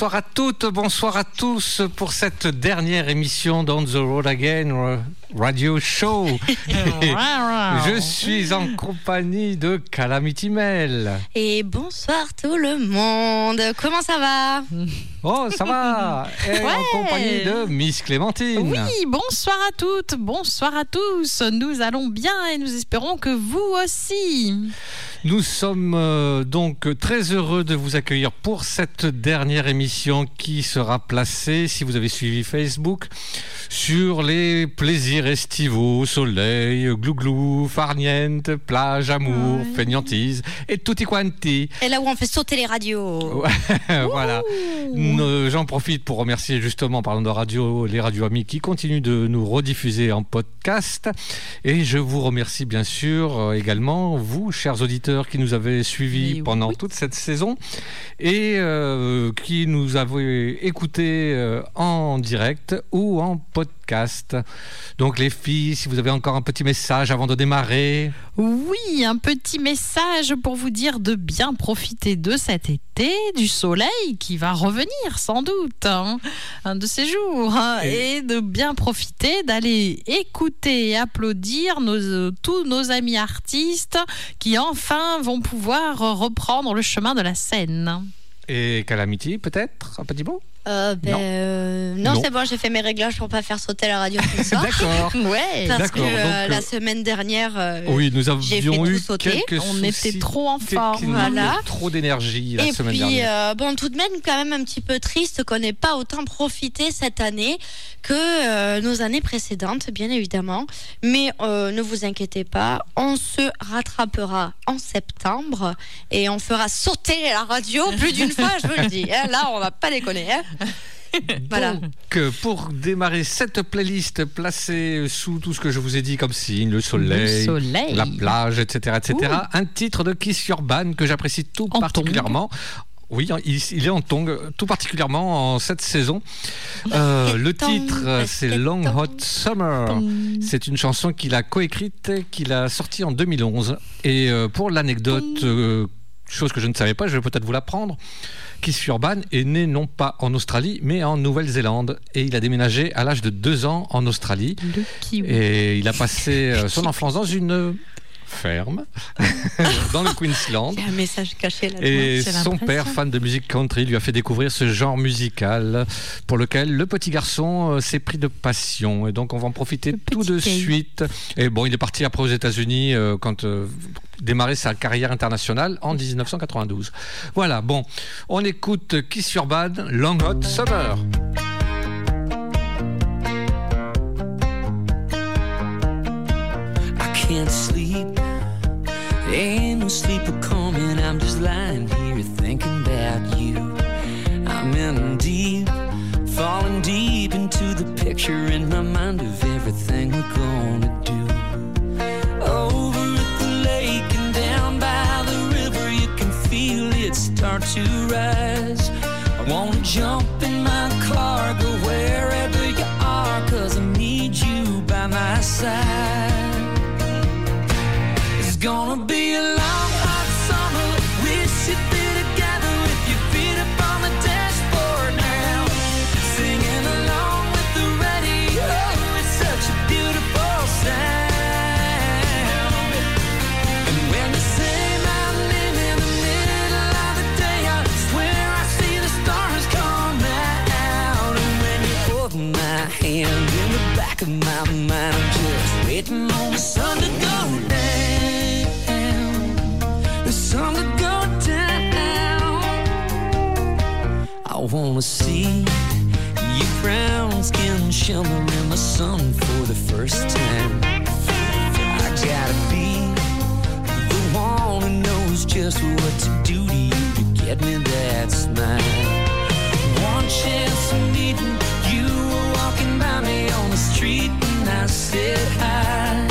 Bonsoir à toutes, bonsoir à tous pour cette dernière émission d'On the Road Again Radio Show. Je suis en compagnie de Calamity Mel. Et bonsoir tout le monde. Comment ça va? Oh, ça va. Et en compagnie de Miss Clémentine. Oui, bonsoir à toutes, bonsoir à tous. Nous allons bien et nous espérons que vous aussi. Nous sommes euh, donc très heureux de vous accueillir pour cette dernière émission qui sera placée, si vous avez suivi Facebook, sur les plaisirs estivaux, soleil, glouglou, farniente, plage, amour, feignantise et tutti quanti. Et là où on fait sauter les radios. voilà. Euh, j'en profite pour remercier justement, parlant de radio, les radios amis qui continuent de nous rediffuser en podcast. Et je vous remercie bien sûr euh, également, vous, chers auditeurs, qui nous avaient suivis pendant toute cette saison et euh, qui nous avaient écoutés en direct ou en podcast. Donc les filles, si vous avez encore un petit message avant de démarrer. Oui, un petit message pour vous dire de bien profiter de cet été, du soleil qui va revenir sans doute, hein, un de ces jours, hein, et... de bien profiter d'aller écouter et applaudir nos, tous nos amis artistes qui enfin vont pouvoir reprendre le chemin de la scène. Et Calamity, peut-être Un petit mot? Euh, ben, euh, non, c'est bon, j'ai fait mes réglages pour pas faire sauter la radio ce soir. D'accord. ouais. Parce que euh, la semaine dernière, oui, nous avions eu quelques On était trop en forme, voilà. Trop d'énergie la Et semaine puis, dernière. bon, tout de même, quand même un petit peu triste qu'on n'ait pas autant profité cette année que nos années précédentes, bien évidemment. Mais ne vous inquiétez pas, on se rattrapera en septembre et on fera sauter la radio plus d'une fois, je vous le dis. Hein. Là, on va pas déconner. Hein. voilà. Donc, pour démarrer cette playlist placée sous tout ce que je vous ai dit comme signe, le soleil, la plage, etc., etc., un titre de Kiss Urban que j'apprécie tout particulièrement. Oui, il, est en tong, tout particulièrement en cette saison. Euh, le titre, c'est Long Hot Summer. C'est une chanson qu'il a coécrite, qu'il a sortie en 2011. Et euh, pour l'anecdote, chose que je ne savais pas, je vais peut-être vous l'apprendre. Keith Urban est né non pas en Australie, mais en Nouvelle-Zélande. Et il a déménagé à l'âge de deux ans en Australie. Et il a passé euh, son enfance dans une ferme dans le Queensland. Il y a un message caché là Et son père, fan de musique country, lui a fait découvrir ce genre musical pour lequel le petit garçon euh, s'est pris de passion. Et donc on va en profiter tout de suite. Et bon, il est parti après aux États-Unis euh, quand euh, démarrer sa carrière internationale en 1992. Voilà, bon, on écoute Kiss Your Bad, Long Hot Summer. I can't. Ain't no sleeper coming. I'm just lying here thinking about you. I'm in deep, falling deep into the picture in my mind of everything we're gonna do. Over at the lake and down by the river, you can feel it start to rise. I wanna jump in my car, go wherever you are, cause I need you by my side. Gonna be a long, hot summer. Wish should be together with your feet up on the dashboard now. Singing along with the radio. It's such a beautiful sound. And when they say my name in the middle of the day, I swear I see the stars come out. And when you hold my hand in the back of my mind, I'm just waiting on the wanna see your brown skin shimmer in the sun for the first time. I gotta be the one who knows just what to do to you to get me that smile. One chance of meeting you were walking by me on the street and I said hi.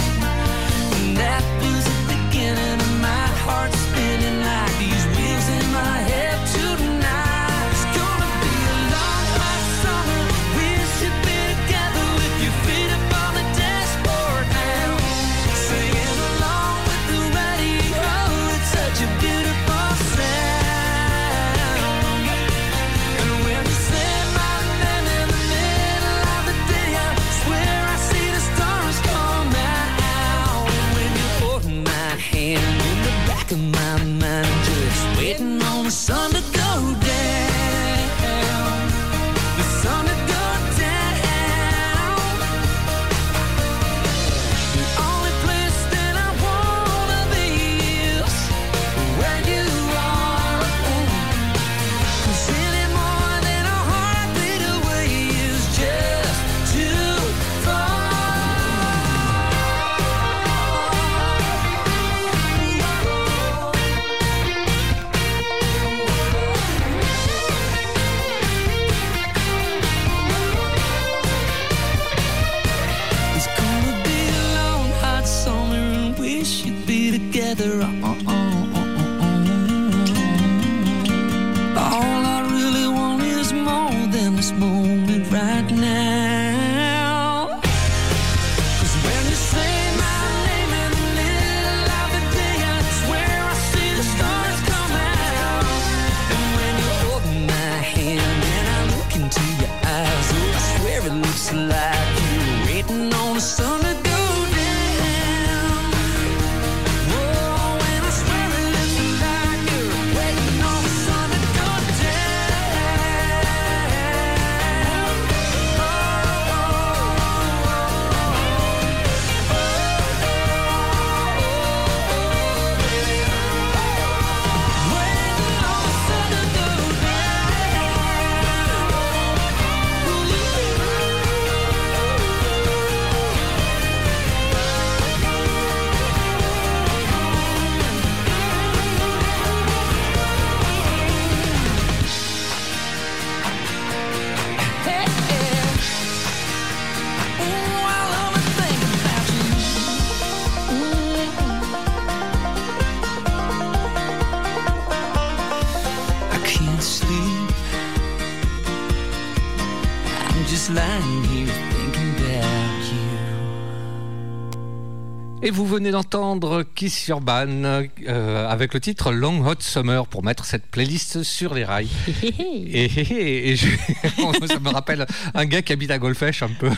Kiss Urban euh, avec le titre Long Hot Summer pour mettre cette playlist sur les rails. et, ça me rappelle un gars qui habite à Golfech un peu.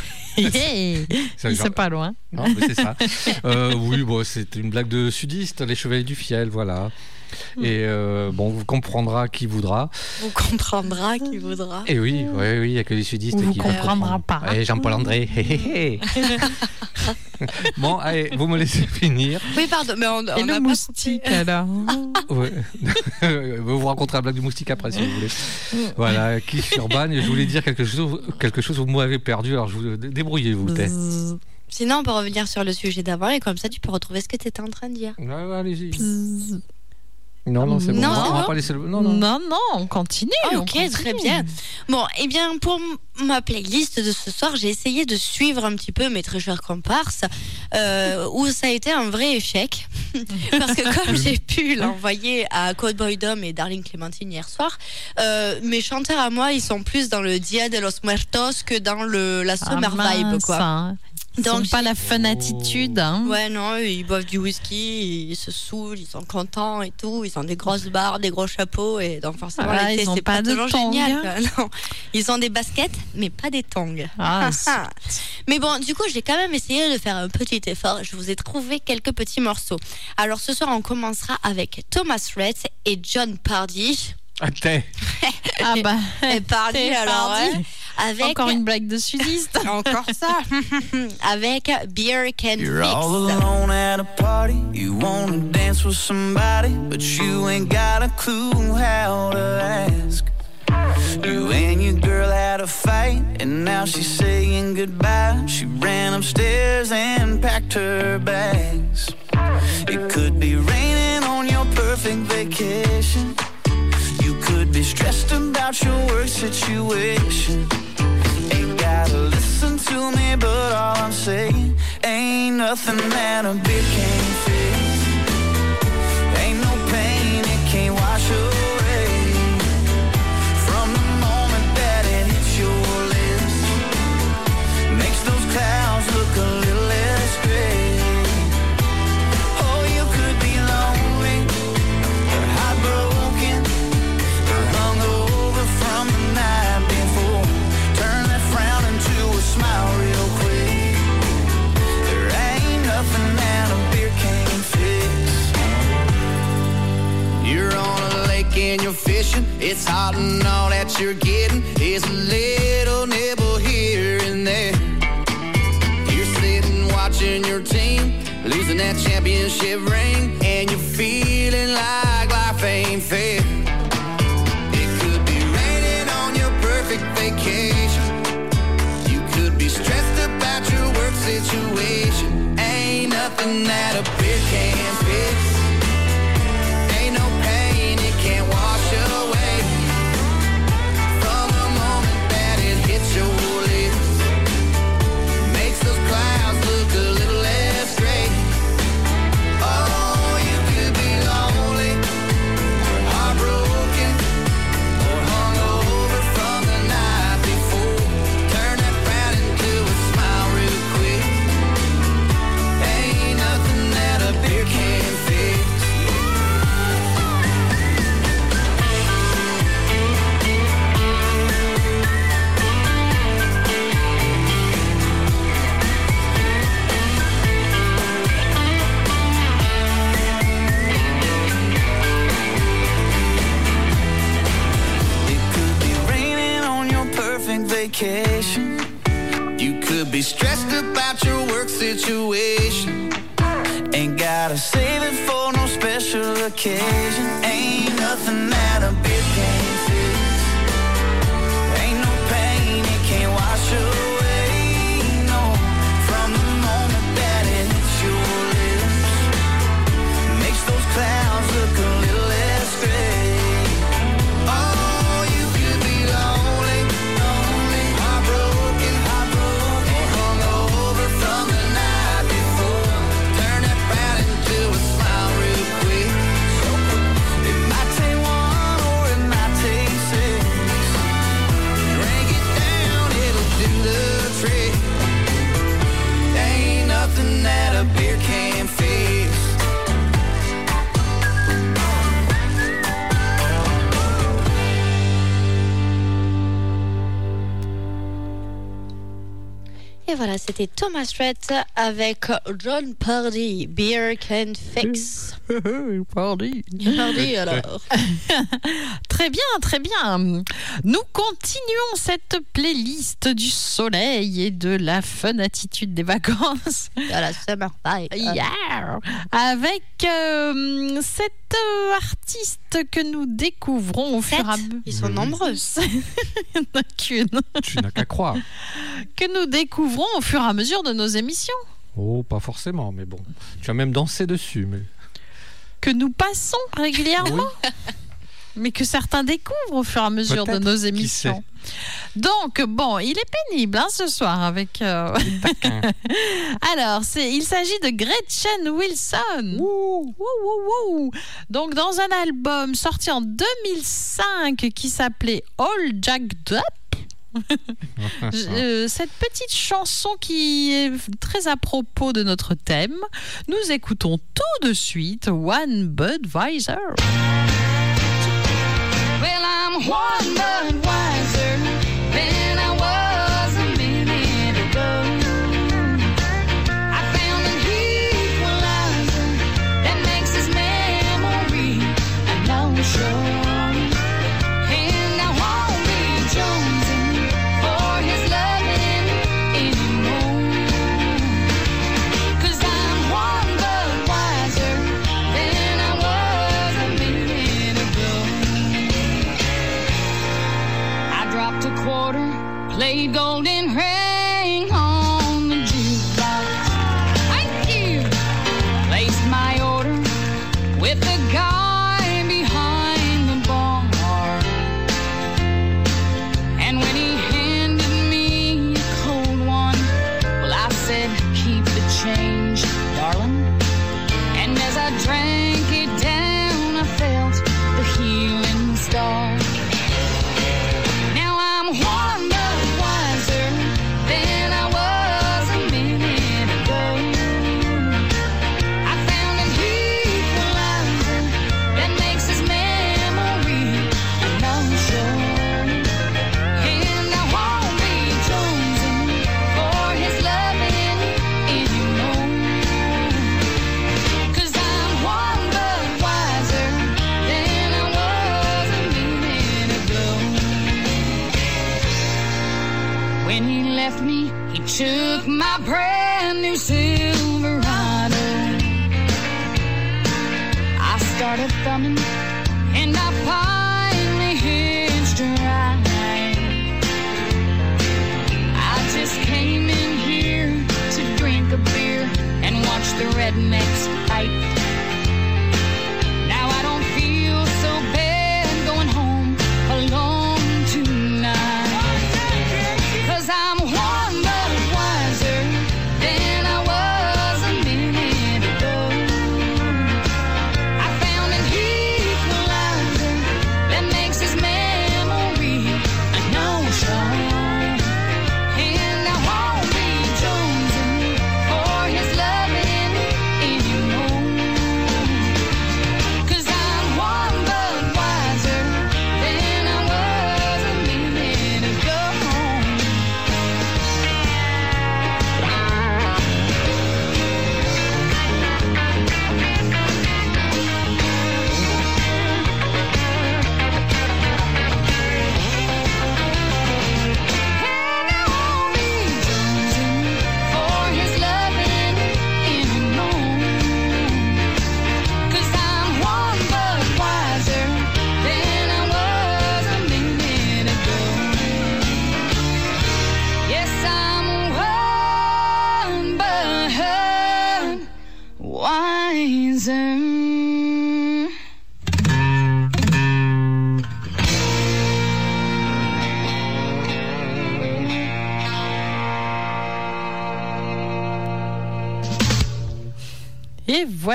c'est pas loin. c'est ça. Euh, oui, bon, c'est une blague de sudiste, les chevaliers du fiel, voilà. Hmm. Et euh, bon, vous comprendra qui voudra. Vous comprendra qui voudra. Et oui, oui, oui, il n'y a que les sudistes qui vous comprendra pas. Et Jean-Paul André. bon, allez, vous me laissez finir. Oui, pardon, mais on, Et le moustique alors. vous vous raconterez la blague du moustique après si vous voulez. Voilà, qui Urban. Et je voulais dire quelque chose, quelque chose vous m'avez perdu. Alors je vous débrouillez-vous. Sinon, on peut revenir sur le sujet d'avant et comme ça, tu peux retrouver ce que tu étais en train de dire. Ouais, allez-y. Non, non, c'est bon. Non, on va pas laisser le... non, non. non, non, on continue. ok, très bien. Bon, eh bien, pour ma playlist de ce soir, j'ai essayé de suivre un petit peu mes très chers comparses, euh, où ça a été un vrai échec. Parce que comme j'ai pu l'envoyer à Cowboy Dom et Darling Clémentine hier soir, euh, mes chanteurs à moi, ils sont plus dans le Dia de los Muertos que dans le, la Summer ah, Vibe, quoi. Donc pas la fun attitude. Hein. Ouais, non, ils boivent du whisky, ils se saoulent, ils sont contents et tout. Ils ont des grosses barres, des gros chapeaux. Et donc forcément, ah, ils c'est pas, de toujours génial. Non. Ils ont des baskets, mais pas des tongs. Ah, mais bon, du coup, j'ai quand même essayé de faire un petit effort. Je vous ai trouvé quelques petits morceaux. Alors ce soir, on commencera avec Thomas Rhett et John Pardy. Ah, ah bah. Et Pardy, alors. Avec encore une blague de sudiste. encore ça. Avec Beer Can You're all alone at a party. You wanna dance with somebody, but you ain't got a clue how to ask. You and your girl had a fight, and now she's saying goodbye. She ran upstairs and packed her bags. It could be raining on your perfect vacation. You could be stressed about your work situation. Gotta listen to me, but all I'm saying ain't nothing that a beer can't fix. Ain't no pain it can't wash away. And you're fishing. It's hot and all that you're getting is a little nibble here and there. You're sitting watching your team losing that championship ring, and you're feeling like life ain't fair. It could be raining on your perfect vacation. You could be stressed about your work situation. Ain't nothing that a beer can't fix. C'était Thomas Rhett avec John Pardy, Beer Can Fix. Pardy. Pardy alors. très bien, très bien. Nous continuons cette playlist du soleil et de la fun attitude des vacances. la summer Yeah. Avec euh, cette euh, artiste que nous découvrons au fur et à mesure. Ils sont nombreuses. Il n'y en a qu'une. Tu n'as qu'à croire. Que nous découvrons au fur et à mesure de nos émissions. Oh, pas forcément, mais bon. Tu as même dansé dessus. Mais... Que nous passons régulièrement. mais que certains découvrent au fur et à mesure de nos émissions. Donc, bon, il est pénible hein, ce soir avec. Euh, Alors, il s'agit de Gretchen Wilson. Donc, dans un album sorti en 2005 qui s'appelait All Jacked Up. Euh, cette petite chanson qui est très à propos de notre thème, nous écoutons tout de suite One Budweiser. One Budweiser, laid gold took my brand new Silverado. I started thumbing, and I finally hitched a ride. I just came in here to drink a beer and watch the rednecks fight.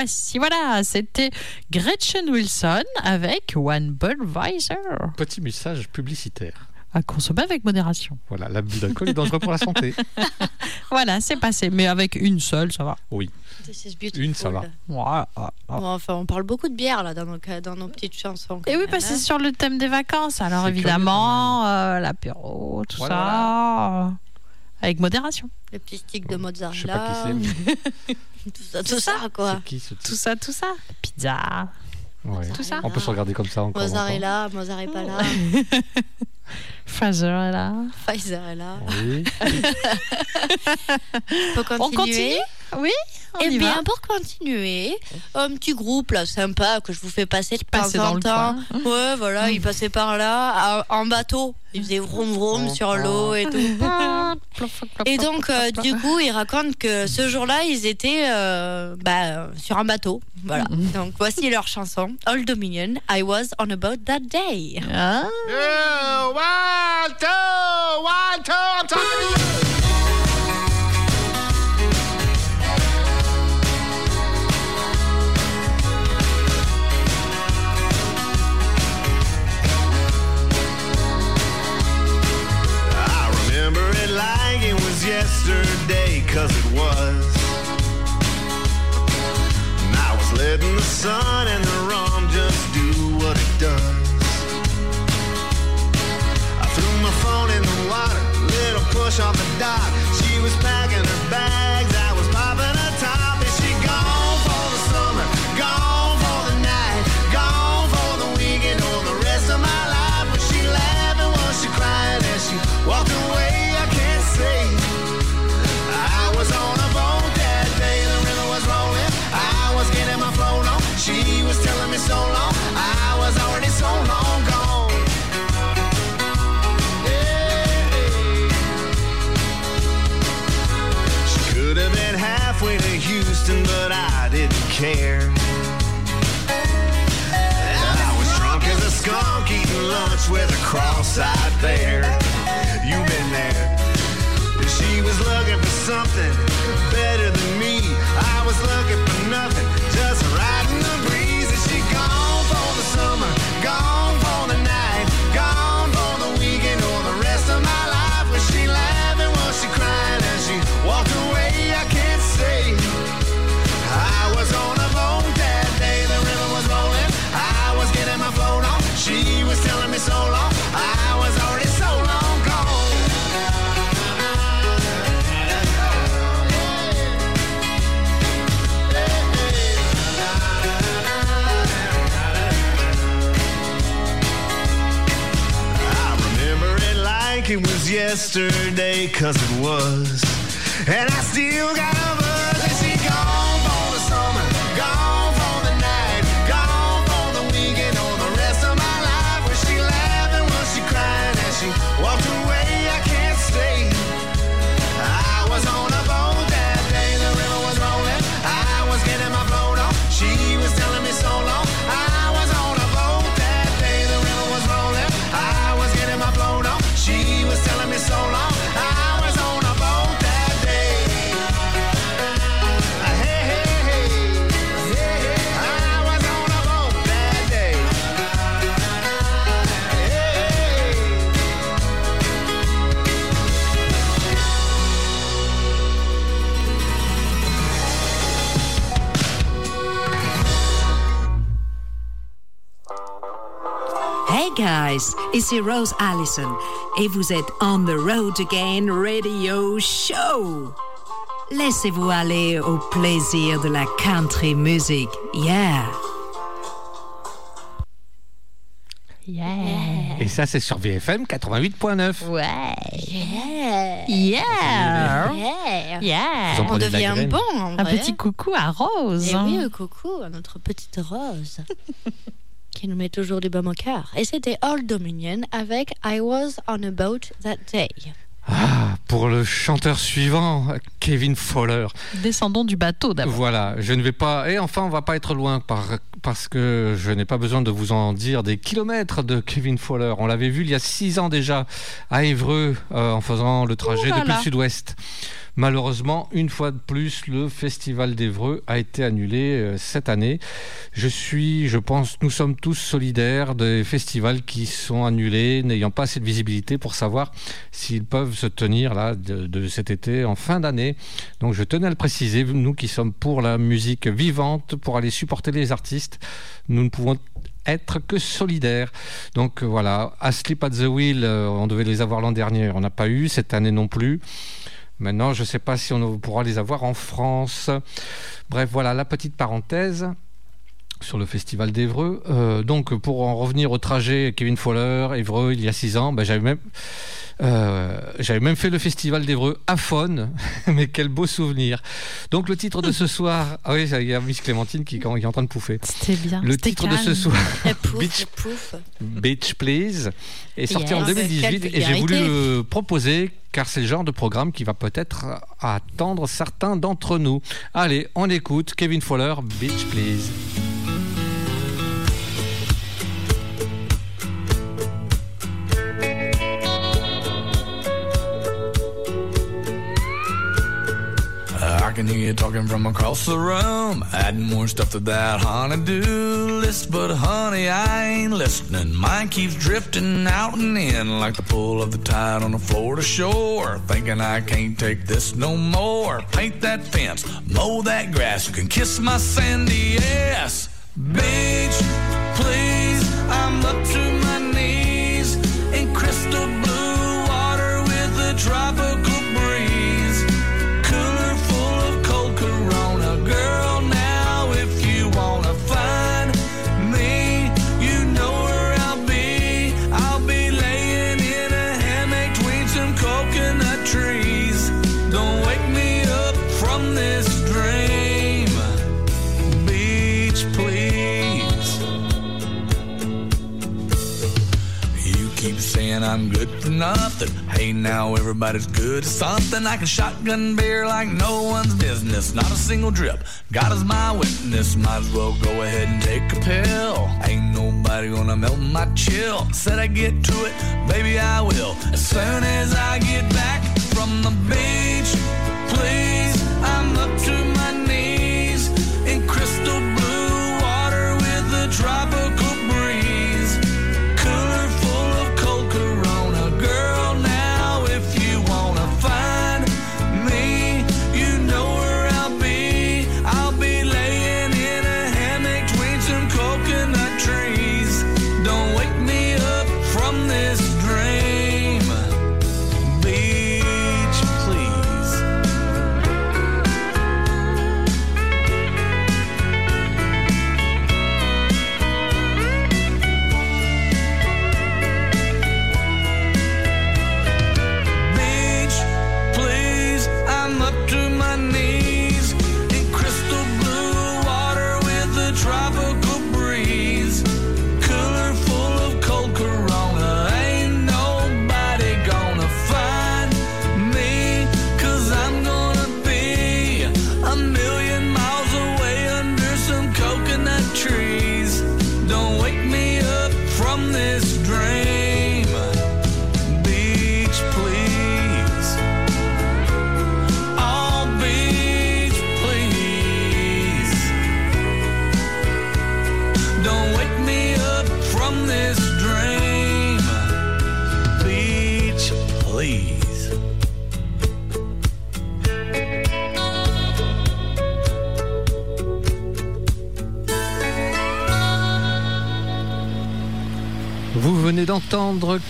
Voici, voilà, c'était Gretchen Wilson avec One Budweiser. Petit message publicitaire. À consommer avec modération. Voilà, l'abus d'alcool est dangereux pour la santé. Voilà, c'est passé. Mais avec une seule, ça va. Oui, une, ça va. Voilà. Bon, enfin, on parle beaucoup de bière là dans nos, dans nos petites chansons. Et oui, même, parce que hein. c'est sur le thème des vacances. Alors évidemment, euh, l'apéro, tout Voilà, ça. Avec modération. Les petits sticks de mozzarella. Je sais pas qui c'est. tout ça, tout ça, quoi. Qui, ce tout ça, tout ça. Pizza. Ouais. Tout ça. On peut se regarder comme ça encore. Mozzarella, mozzarella. Pfizer Pfizer Oui. On continue Oui Eh bien, pour continuer, un petit groupe là sympa que je vous fais passer de temps en temps. Ouais, voilà, il passait par là en bateau. Il faisait vroom vroom sur l'eau et tout. Et donc, euh, du coup, il raconte que ce jour-là, ils étaient euh, bah, sur un bateau. Voilà. Donc, voici leur chanson Old Dominion, I was on a boat that day. Ah. Yeah, one, two, one, two, I'm talking to you. Yesterday, cause it was. And I was letting the sun and the rum just do what it does. I threw my phone in the water, little push off the dock. She was packing her bags, care. Yesterday, cause it was. And I still got Hey guys, ici Rose Allison et vous êtes on the road again radio show. Laissez-vous aller au plaisir de la country music. Yeah. Yeah. Et ça, c'est sur VFM 88.9. Ouais. Yeah. Yeah. Yeah. Yeah. On de devient graine. bon en Un vrai. petit coucou à Rose. Et hein. oui, un coucou à notre petite Rose qui nous met toujours du baume au cœur. Et c'était Old Dominion avec I Was on a Boat That Day. Ah, pour le chanteur suivant, Kevin Fowler. Descendons du bateau d'abord. Voilà, je ne vais pas. Et enfin, on va pas être loin par... parce que je n'ai pas besoin de vous en dire des kilomètres de Kevin Fowler. On l'avait vu il y a six ans déjà à Évreux euh, en faisant le trajet depuis le sud-ouest. Malheureusement, une fois de plus, le festival d'Évreux a été annulé euh, cette année. Je suis, je pense, nous sommes tous solidaires des festivals qui sont annulés, n'ayant pas assez de visibilité pour savoir s'ils peuvent se tenir là de, cet été en fin d'année. Donc je tenais à le préciser, nous qui sommes pour la musique vivante, pour aller supporter les artistes, nous ne pouvons être que solidaires. Donc voilà, Asleep at the Wheel, euh, on devait les avoir l'an dernier, on n'a pas eu, cette année non plus. Maintenant, je ne sais pas si on pourra les avoir en France. Bref, voilà la petite parenthèse sur le festival d'Evreux. Euh, donc, pour en revenir au trajet Kevin Fowler, Évreux, il y a six ans, ben, j'avais même euh, j'avais même fait le festival d'Evreux à Faune, mais quel beau souvenir. Donc le titre de ce soir, ah oui, il y a Miss Clémentine qui, est en train de pouffer. C'était bien. Le titre de ce soir, Beach, Beach, Please, est sorti en 2018 et j'ai voulu le proposer car c'est le genre de programme qui va peut-être attendre certains d'entre nous. Allez, on écoute Kevin Fowler, Beach Please. Can hear you talking from across the room. Adding more stuff to that honey-do list. But honey, I ain't listening. Mine keeps drifting out and in like the pull of the tide on a Florida shore. Thinking I can't take this no more. Paint that fence, mow that grass. You can kiss my sandy ass. Beach, please, I'm up to my knees in crystal blue water with a I'm good for nothing. Hey, now everybody's good at something. I can shotgun beer like no one's business. Not a single drip. God is my witness. Might as well go ahead and take a pill. Ain't nobody gonna melt my chill. Said I get to it, baby, I will. As soon as I get back from the beach,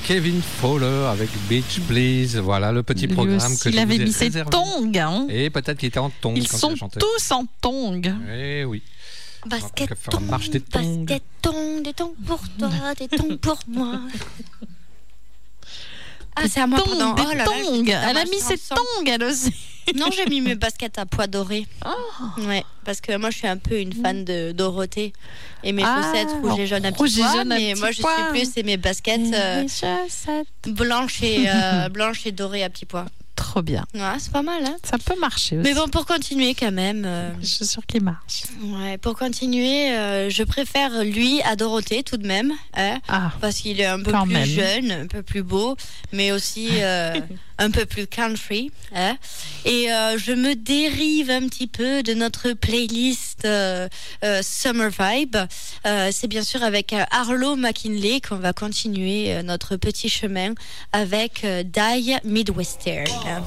Kevin Fowler avec Beach Please. Voilà le petit programme que il avait mis ses tongs. Hein. Et peut-être qu'il était en tongs. Ils sont tous en tongs. Eh oui. Basket tongs. Basket tongs, des tongs pour toi, des tongs pour moi. Ah, c'est à moi, pardon. Des oh tongs. Elle a mis ses tongs, elle aussi. Non, j'ai mis mes baskets à poids dorés. Oh. Ouais, parce que moi, je suis un peu une fan de Dorothée. Et mes ah, chaussettes rouges et jaunes à petits pois. Mais moi, je suis plus, c'est mes baskets euh, blanches, et, euh, blanches et dorées à petits pois. Trop bien. Ouais, c'est pas mal, hein Ça peut marcher aussi. Mais bon, pour continuer quand même. Euh, je suis sûre qu'il marche. Ouais, pour continuer, euh, je préfère lui à Dorothée tout de même. Hein, ah, parce qu'il est un peu plus jeune, un peu plus beau, mais aussi euh, un peu plus country. Hein. Et je me dérive un petit peu de notre playlist Summer Vibe. C'est bien sûr avec Arlo McKinley qu'on va continuer notre petit chemin avec Die Midwestern.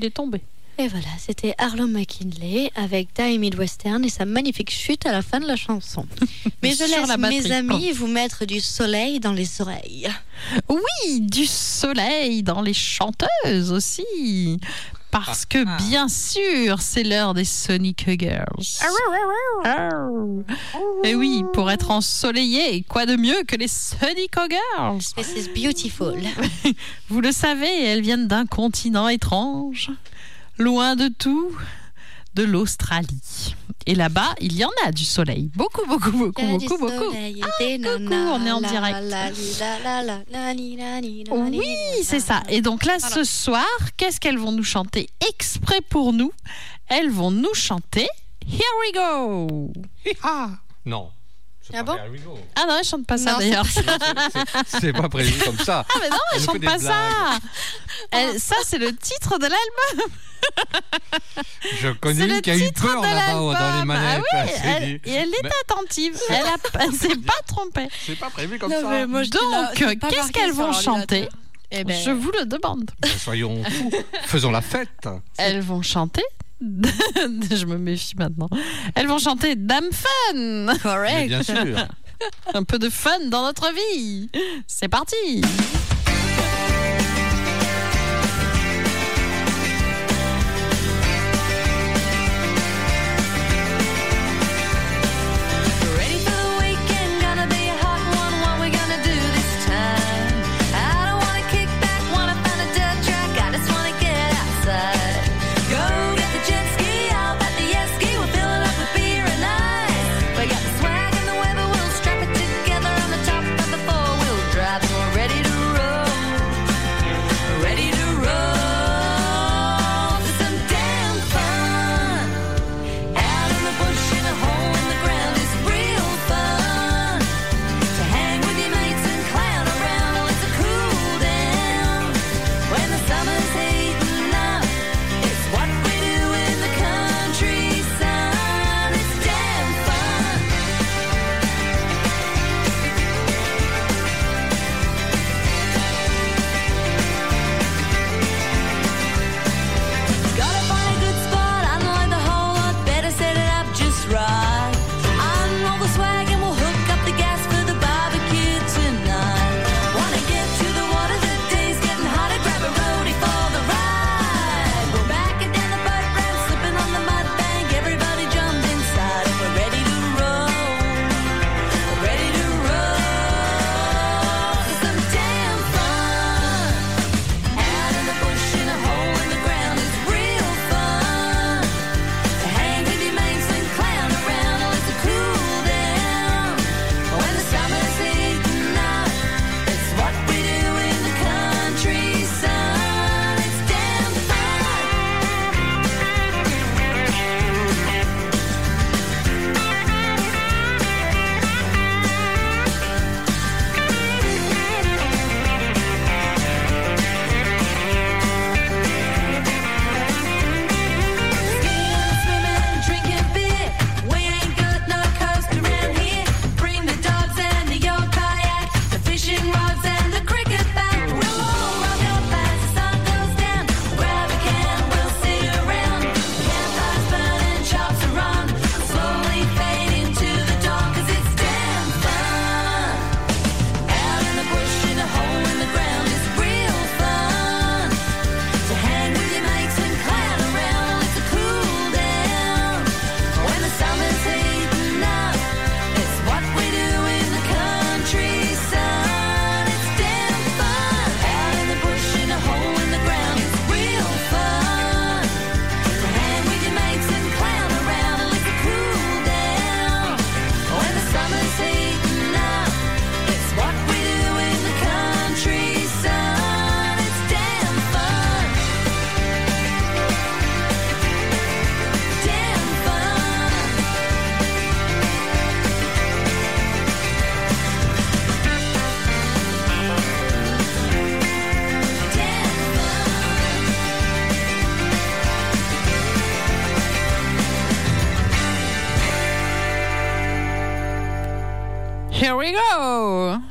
Il est tombé. Et voilà, c'était Arlo McKinley avec Die Midwestern et sa magnifique chute à la fin de la chanson. Mais je laisse la mes amis vous mettre du soleil dans les oreilles. Oui, du soleil dans les chanteuses aussi. Parce que bien sûr, c'est l'heure des Sonic Girls. Et oui, pour être ensoleillé, quoi de mieux que les Sonic Girls? This is beautiful. Vous le savez, elles viennent d'un continent étrange, loin de tout, de l'Australie. Et là-bas, il y en a du soleil. Beaucoup, beaucoup, beaucoup, beaucoup, beaucoup. Ah, coucou, on est en direct. Oui, c'est ça. Et donc là, ce soir, qu'est-ce qu'elles vont nous chanter exprès pour nous? Elles vont nous chanter Here We Go. Ah Non. Ah pas bon. Ah non, elles chantent pas ça d'ailleurs. C'est- pas prévu comme ça. Ah mais non, Elle fait des pas ça. ça, c'est le titre de l'album. Je connais C'est une le qui a eu titre peur là-bas dans les l'album. manettes. Ah oui, elle elle, et elle est Mais- attentive. Elle a, elle s'est pas trompée. C'est pas prévu comme Non, ça. moi, Donc, qu'est-ce qu'elles vont chanter? Eh ben, Je vous le demande. Ben, Soyons fous. Faisons la fête. Elles vont chanter. Je me méfie maintenant. Elles vont chanter Dame Fun. Mais correct. bien sûr. Un peu de fun dans notre vie. C'est parti.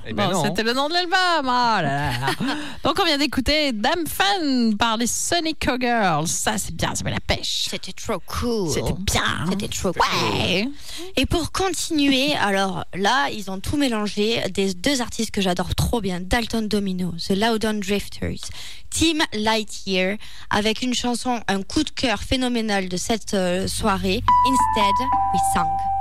Eh ben Bon, non. C'était le nom de l'album. Ah là là. Donc on vient d'écouter Damn Fun par les Sonic Cowgirls. Ça c'est bien, ça met la pêche. C'était trop cool. C'était bien. C'était trop cool. Ouais. Et pour continuer, alors là, ils ont tout mélangé. Des deux artistes que j'adore trop bien, Dalton Domino, The Loudon Drifters, Team Lightyear, avec une chanson, un coup de cœur phénoménal de cette euh, soirée, Instead We Sang.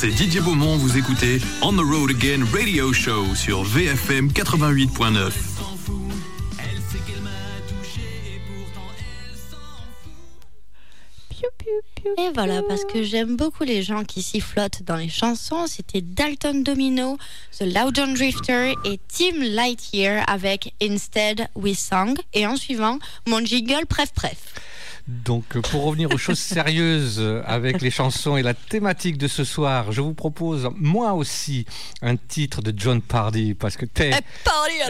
C'est Didier Beaumont, vous écoutez On the Road Again Radio Show sur VFM 88.9. Et voilà, parce que j'aime beaucoup les gens qui sifflotent dans les chansons. C'était Dalton Domino, The Loud John Drifter et Tim Lightyear avec Instead We Song. Et en suivant, mon jingle Pref Pref. Donc, euh, pour revenir aux choses sérieuses euh, avec les chansons et la thématique de ce soir, je vous propose, moi aussi, un titre de John Pardy, parce que t'es...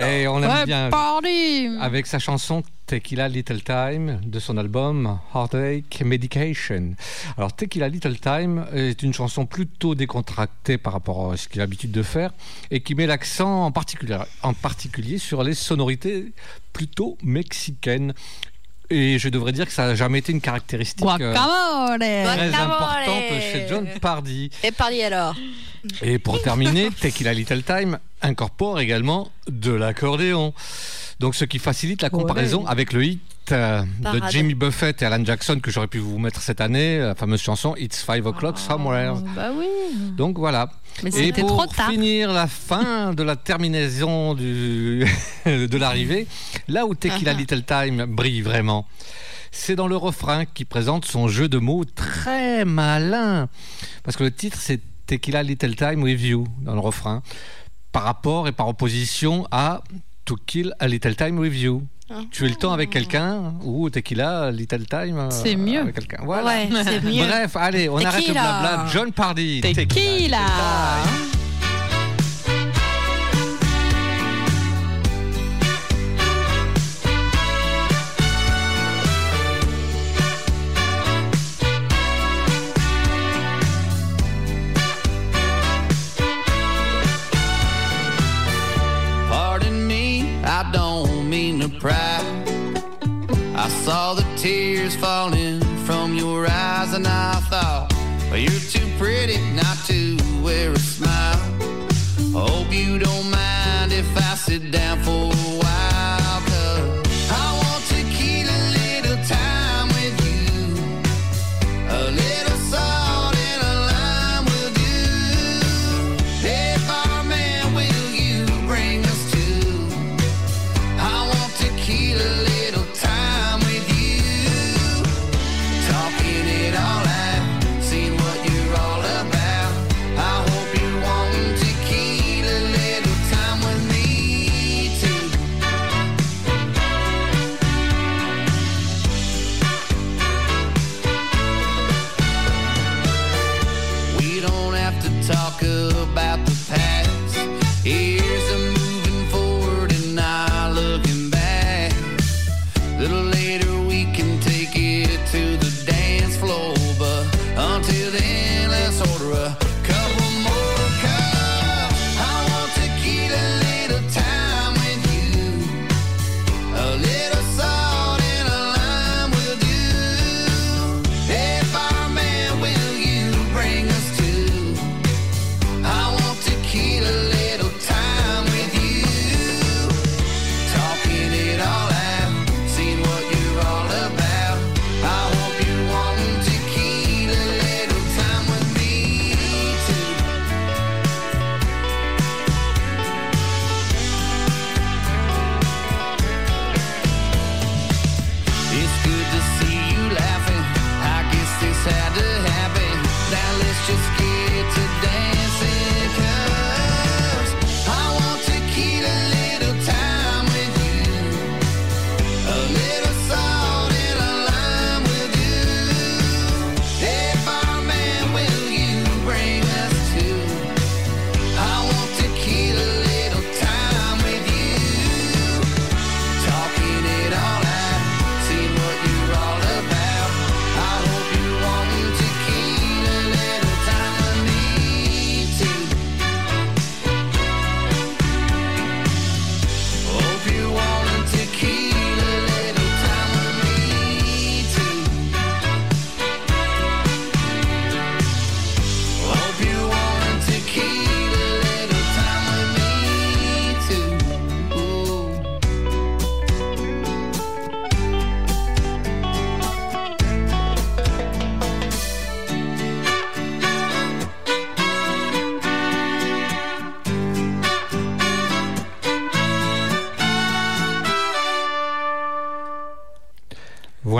Et on aime Ouais, bien Pardy avec sa chanson Tequila Little Time de son album Heartache Medication. Alors Tequila Little Time est une chanson plutôt décontractée par rapport à ce qu'il a l'habitude de faire et qui met l'accent en particulier, en particulier sur les sonorités plutôt mexicaines. Et je devrais dire que ça n'a jamais été une caractéristique euh, Guacamole très Guacamole. importante chez John Pardy. Et parlez alors. Et pour terminer, Tequila Little Time incorpore également de l'accordéon. Donc ce qui facilite la comparaison avec le hit euh, de. Jimmy Buffett et Alan Jackson que j'aurais pu vous mettre cette année, la fameuse chanson It's Five O'Clock Somewhere. Bah oui. Donc voilà. Mais Et pour trop tard. finir la fin de la terminaison du, de l'arrivée, là où Tequila Little Time brille vraiment, c'est dans le refrain qui présente son jeu de mots très malin. Parce que le titre, c'est Tequila Little Time with You, dans le refrain, par rapport et par opposition à To Kill a Little Time with You. Tuer le temps avec quelqu'un ou Tequila Little Time euh, C'est mieux. avec quelqu'un. Voilà. Ouais, c'est mieux. Bref, allez, on arrête le Tequila. blabla. John Pardy. Tequila. Pardon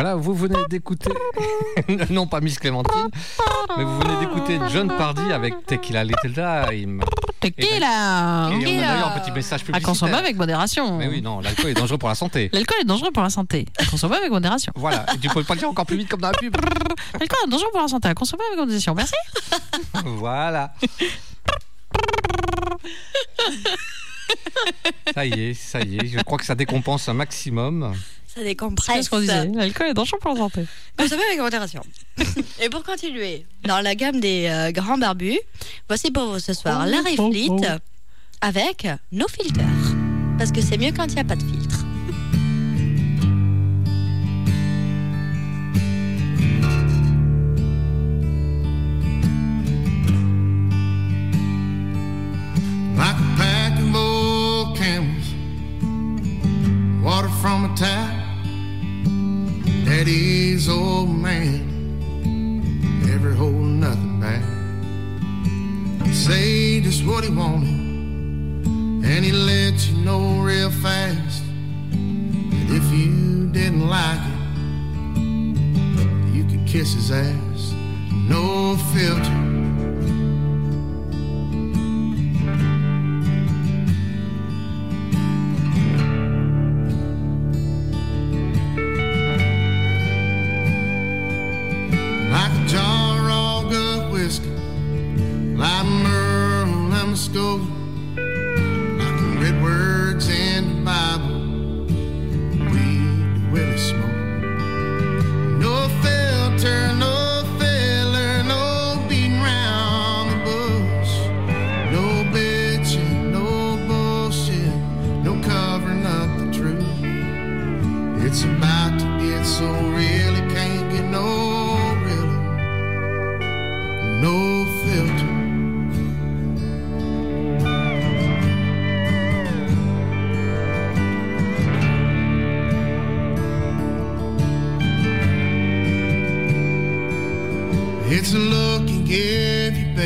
Voilà, vous venez d'écouter, non pas Miss Clémentine, mais vous venez d'écouter John Pardy avec Tequila Little Time. Tequila Et on a d'ailleurs un petit message À publicitaire. consommer avec modération. Mais oui, non, l'alcool est dangereux pour la santé. L'alcool est dangereux pour la santé. À consommer avec modération. Voilà, et tu peux pas le dire encore plus vite comme dans la pub. L'alcool est dangereux pour la santé. À consommer avec modération. Merci. Voilà. Ça y est, ça y est, je crois que ça décompense un maximum. Ça décompresse. Qu'est-ce qu'on disait L'alcool est dangereux pour la santé. Consommez avec modération. Et pour continuer, dans la gamme des euh, grands barbus, voici pour vous ce soir Oh, Larry oh, Fleet oh. avec No Filter. Parce que c'est mieux quand il n'y a pas de filtre. like a pack of old camels, water from a tap. Daddy's old man never holding nothing back. Say just what he wanted, and he let you know real fast that if you didn't like it, you could kiss his ass. No filter. Like Merle and Muskogee,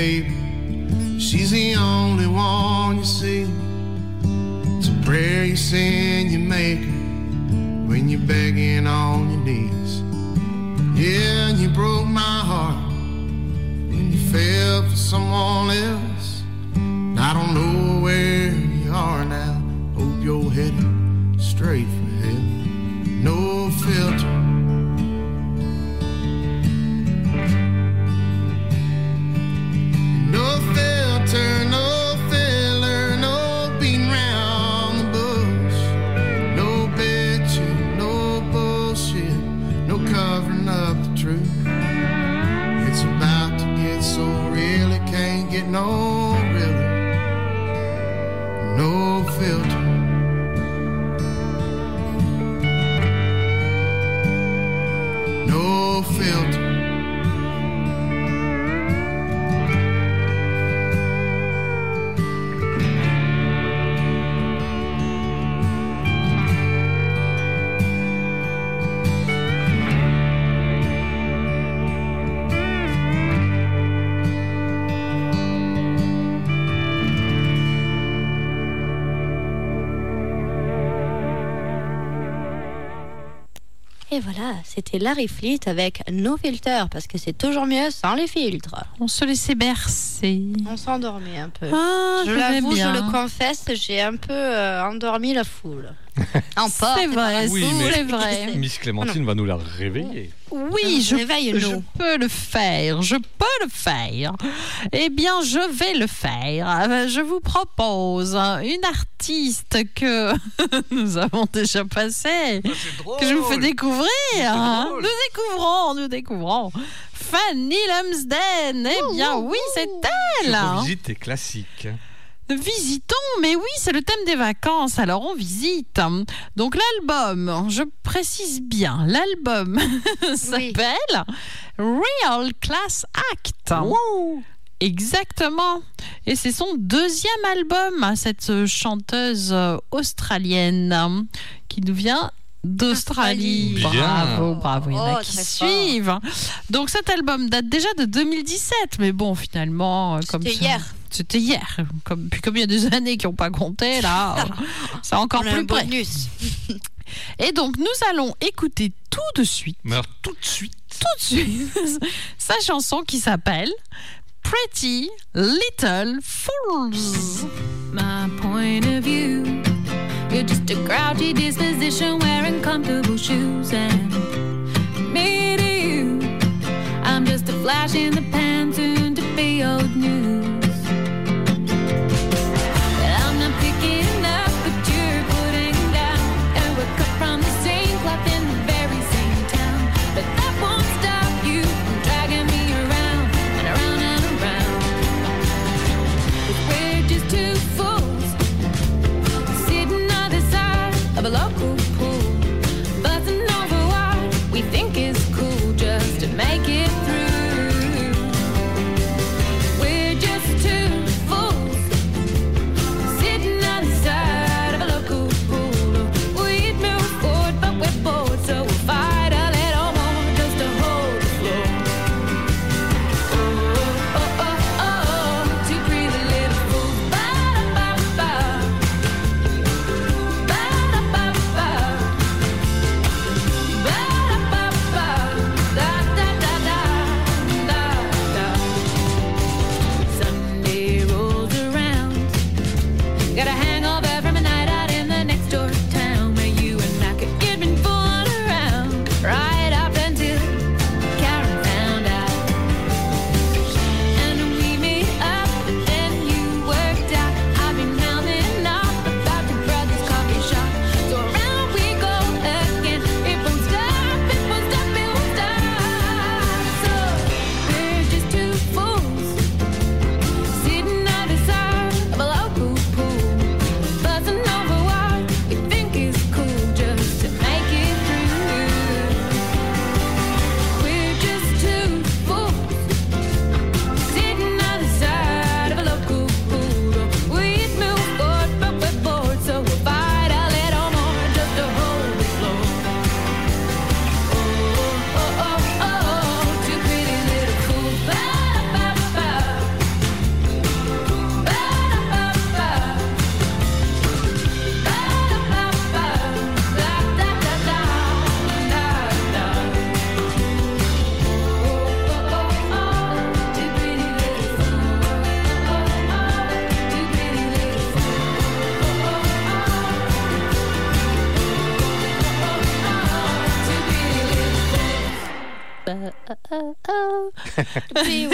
you, baby. She's the only one you see. It's a prayer you send your maker when you're begging on your knees. Yeah, and you broke my heart when you fell for someone else. I don't know where you are now. Hope you're headed Et voilà, c'était Larry Fleet avec No Filter, parce que c'est toujours mieux sans les filtres. On se laissait bercer. On s'endormait un peu. Ah, je je l'avoue, le confesse, j'ai un peu euh, endormi la foule. En porte, C'est vrai, Oui, c'est vrai. Miss Clémentine va nous la réveiller. Oui, je, peux le faire, je peux le faire. Eh bien, je vais le faire. Je vous propose une artiste que nous avons déjà passée, que je vous fais découvrir. drôle. Nous découvrons, nous découvrons. Fanny Lumsden. Eh bien, oui, c'est elle. Tes classiques. Visitons, mais oui, c'est le thème des vacances, alors on visite. Donc l'album, je précise bien, l'album s'appelle Real Class Act. Exactement. Et c'est son deuxième album, à cette chanteuse euh, australienne qui nous vient d'Australie. Bravo, bravo, il y en a Oh, qui fort. suivent. Donc cet album date déjà de 2017, mais bon, finalement, euh, comme ça- hier. C'était hier. Comme, puis comme il y a des années qui n'ont pas compté, là, c'est encore plus près. bonus. Et donc, nous allons écouter tout de suite, Mais alors, tout de suite. tout de suite, sa chanson qui s'appelle Pretty Little Fools. my point of view. You're just a grouchy disposition wearing comfortable shoes. And me to you, I'm just a flash in the pan, to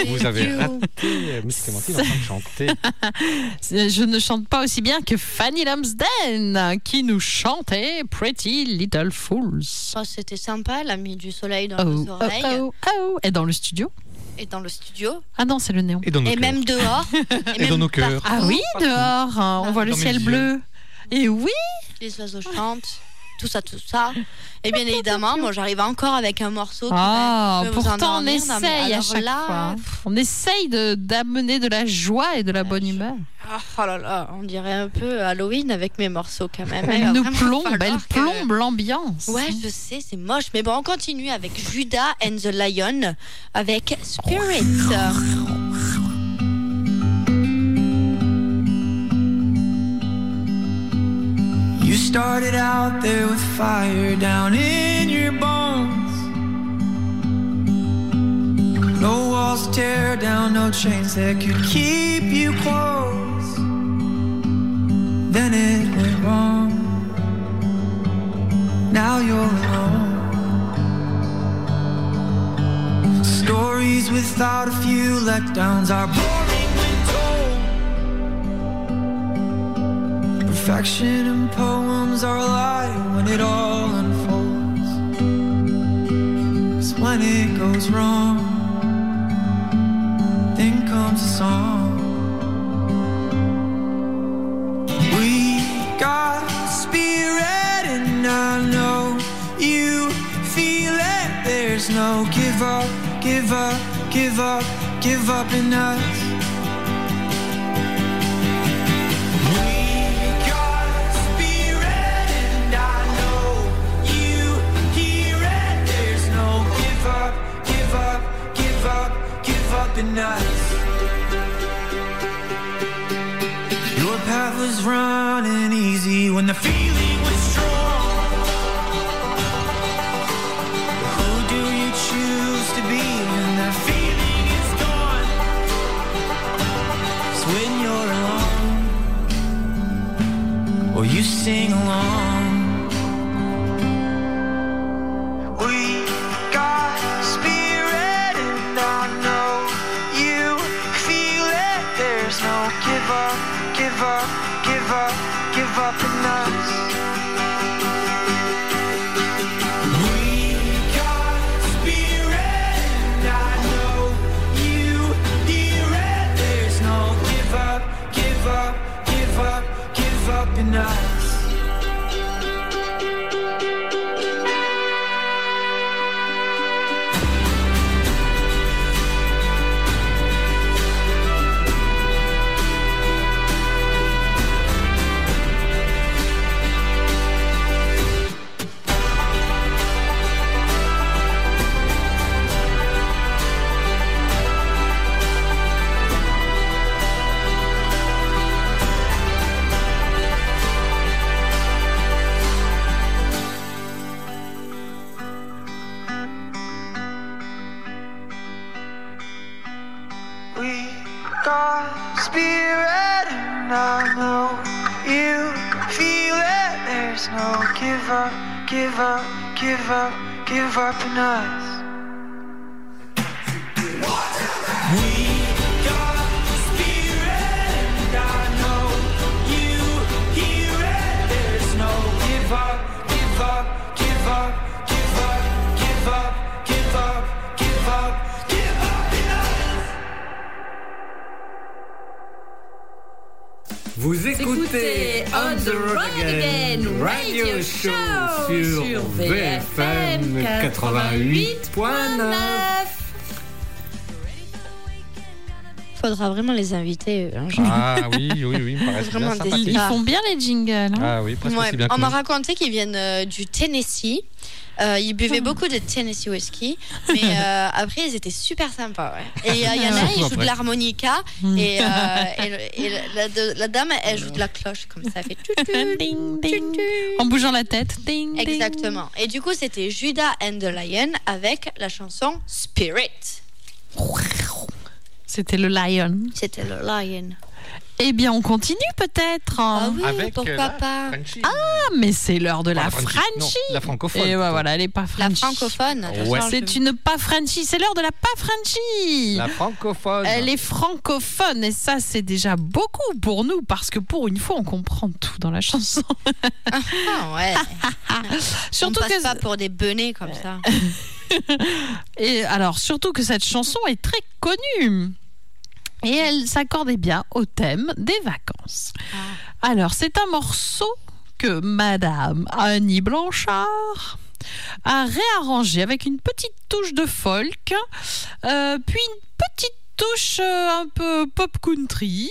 Vous avez raté euh, Miss Clémentine en train de chanter. Je ne chante pas aussi bien que Fanny Lumsden qui nous chantait Pretty Little Fools. Oh, C'était sympa, elle a mis du soleil dans Oh, nos oh, oreilles oh, oh. Et dans le studio et dans le studio Ah non, c'est le néon. Et dans nos et même dehors. Et dans même nos cœurs. Ah oui, dehors, hein, on voit le ciel yeux. bleu. Et oui, Les oiseaux chantent, tout ça, tout ça. Et bien évidemment, moi j'arrive encore avec un morceau qui ah, va pourtant on essaye à chaque là, fois. On essaye d'amener de, la joie et de la bonne humeur. ah, oh là là, on dirait un peu Halloween avec mes morceaux quand même. Elle nous plombe, elle que- plombe l'ambiance. Ouais, je sais, c'est moche. Mais bon, on continue avec Judas and the Lion avec Spirit. Started out there with fire down in your bones. No walls to tear down, no chains that could keep you close. Then it went wrong. Now you're alone. Stories without a few letdowns are boring Perfection and poems are a lie when it all unfolds. 'Cause when it goes wrong, then comes a song. We got spirit, and I know you feel it. There's no give up, give up, give up, give up in us. something else Your path was running easy when the feeling was strong. Who do you choose to be when the feeling is gone? It's when you're alone. Or you sing along. Give up, give up, give up in us. We night. Faudra vraiment les inviter. hein, je- Ah oui, oui, oui, Vraiment bien des. Ils font bien les jingles. hein. Ah oui, presque Ouais, aussi bien que on m'a raconté qu'ils viennent euh, du Tennessee. Euh, ils buvaient beaucoup de Tennessee whiskey, mais euh, après ils étaient super sympas. ouais. Et euh, il y en a, ils jouent de l'harmonica Hmm. et, euh, et la, la- la dame, elle joue de la cloche comme ça, fait tu, tu, Ding, ding. En bougeant la tête. Ding, ding. Exactement. Et du coup, c'était Judah and the Lion avec la chanson Spirit. C'était le lion. C'était le Lion. Eh bien, on continue peut-être. Ah oui, Avec, pourquoi euh, la pas? Frenchie. Ah, mais c'est l'heure de Pas la la Frenchie, Frenchie. non, la francophone, Et ouais, plutôt. voilà, elle est pas La Frenchie. francophone. Ouais. attention, C'est une pas Frenchie. C'est l'heure de la pas Frenchie. La francophone. Elle est francophone et ça c'est déjà beaucoup pour nous parce que pour une fois on comprend tout dans la chanson. Ah ouais. Surtout on passe que pas pour des benets comme ça. et alors surtout que cette chanson est très connue et elle s'accordait bien au thème des vacances. Alors c'est un morceau que Madame Annie Blanchard a réarrangé avec une petite touche de folk, euh, puis une petite touche euh, un peu pop country.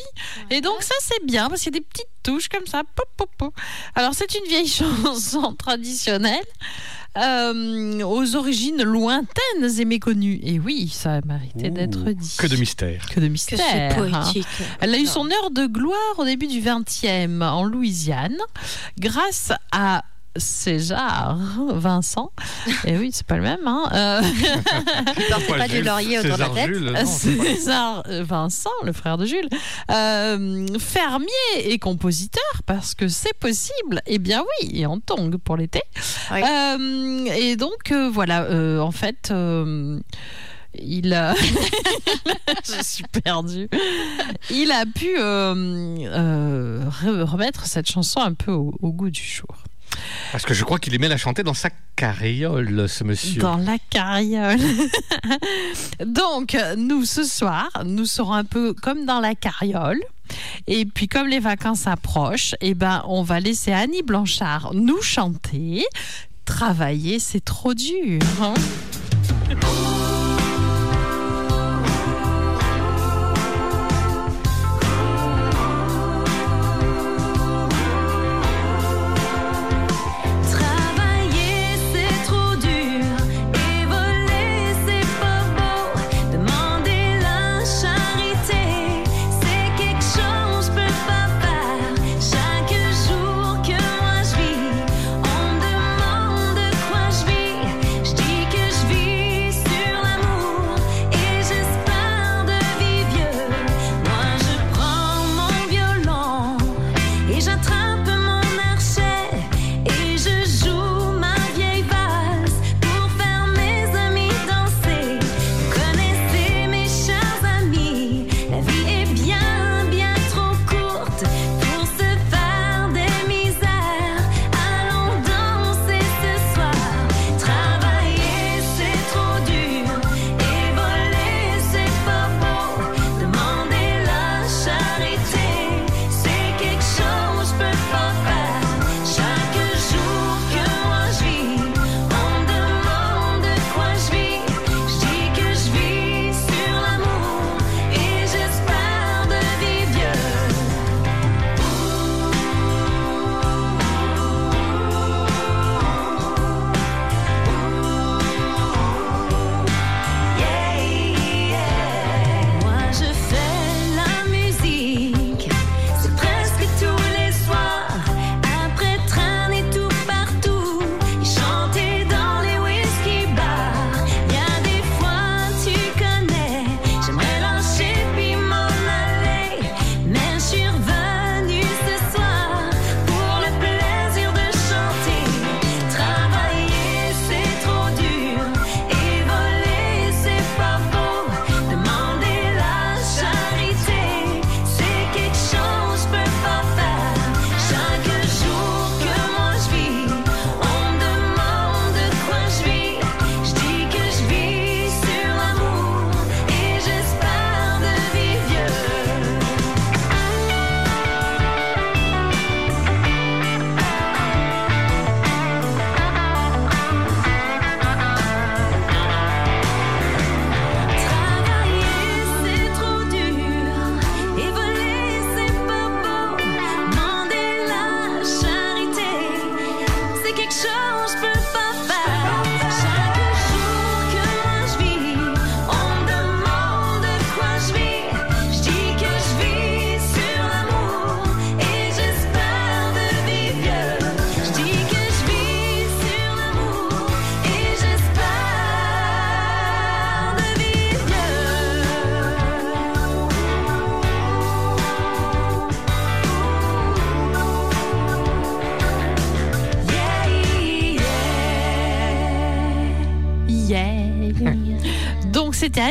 Et donc ça c'est bien parce qu'il y a des petites touches comme ça. Pop, pop, pop. Alors c'est une vieille chanson traditionnelle. euh, aux origines lointaines et méconnues. Et oui, ça a mérité d'être dit. Que de mystère. Que de mystère. Que c'est hein. poétique. Elle a eu son heure de gloire au début du 20e en Louisiane, grâce à César Vincent. Et oui, c'est pas le même. Hein. Euh, Il portait pas du laurier autour de la César tête. Jules, non, c'est César Vincent, le frère de Jules, euh, fermier et compositeur, parce que c'est possible. Eh bien oui, et en tongue pour l'été. Oui. Euh, et donc euh, voilà, euh, en fait. euh, il a... Je suis perdue. Il a pu euh, euh, re- remettre cette chanson un peu au, au goût du jour. Parce que je crois qu'il aimait la chanter dans sa carriole, ce monsieur. Dans la carriole. Donc, nous, ce soir, nous serons un peu comme dans la carriole. Et puis, comme les vacances approchent, eh ben, on va laisser Annie Blanchard nous chanter. Travailler, c'est trop dur. hein.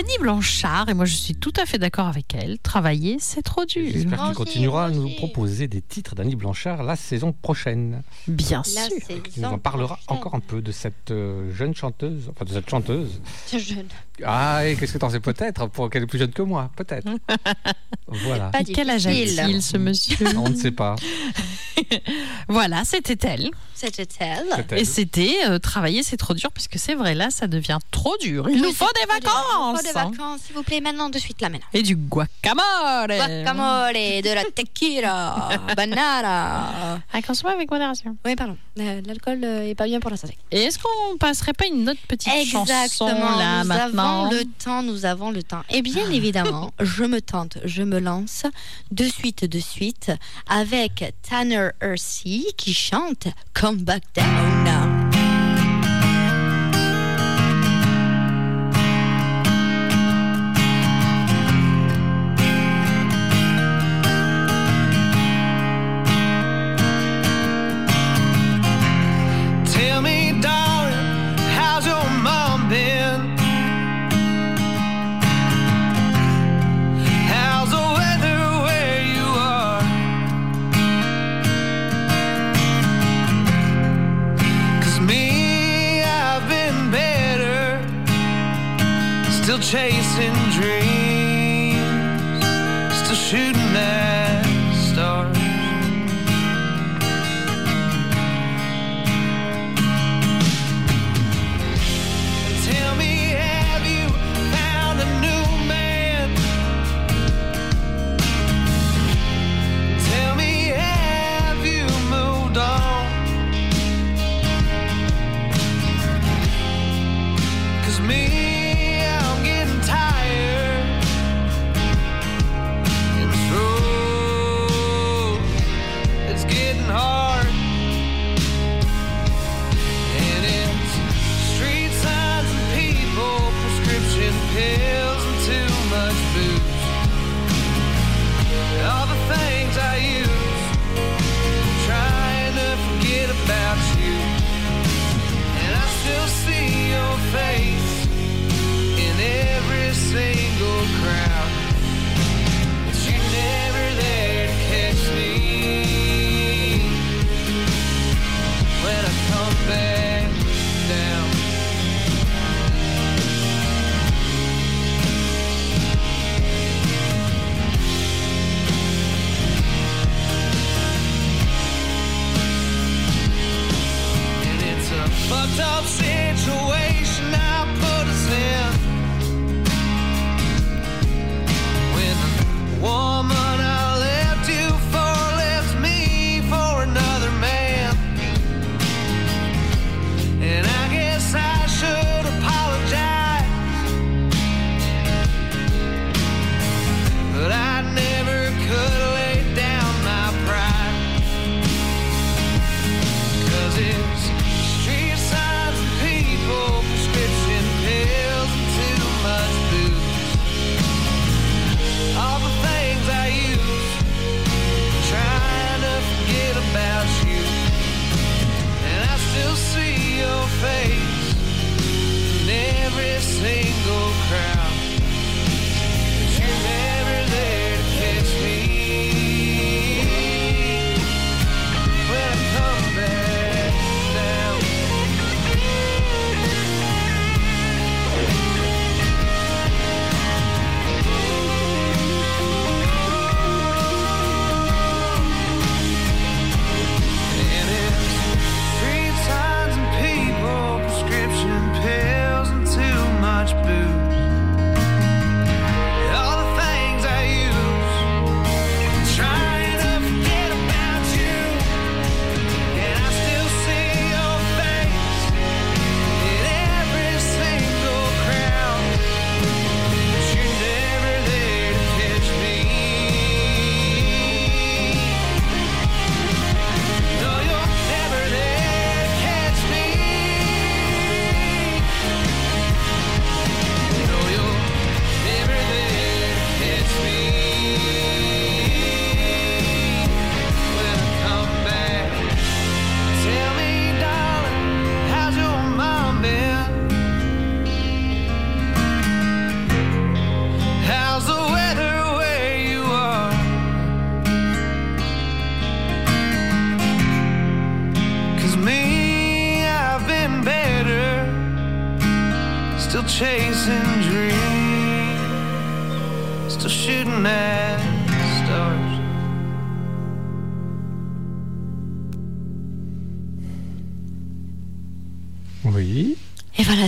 C'était Annie Blanchard et moi je suis tout à fait d'accord avec elle. Travailler, c'est trop dur. J'espère qu'il continuera à nous proposer des titres d'Annie Blanchard la saison prochaine. Bien La sûr. Il nous en parlera encore un peu de cette euh, jeune chanteuse, enfin de cette chanteuse. C'est jeune. Ah, et qu'est-ce que t'en sais peut-être pour qu'elle est plus jeune que moi, peut-être. voilà. Pas Quel âge a-t-il ce monsieur On ne sait pas. Voilà, c'était elle. C'était elle. Et c'était euh, travailler, c'est trop dur parce que c'est vrai là, ça devient trop dur. Il nous faut des vacances. Vacances, s'il vous plaît, maintenant, de suite, là, maintenant. Et du guacamole. Guacamole, de la tequila, banana. À consommer avec modération. Oui, pardon. Euh, L'alcool euh, est pas bien pour la santé. Et est-ce qu'on passerait pas une autre petite chanson Exactement. là nous maintenant avons le temps, nous avons le temps. Et bien évidemment, je me tente, je me lance de suite, de suite avec Tanner Hersey qui chante Come Back Down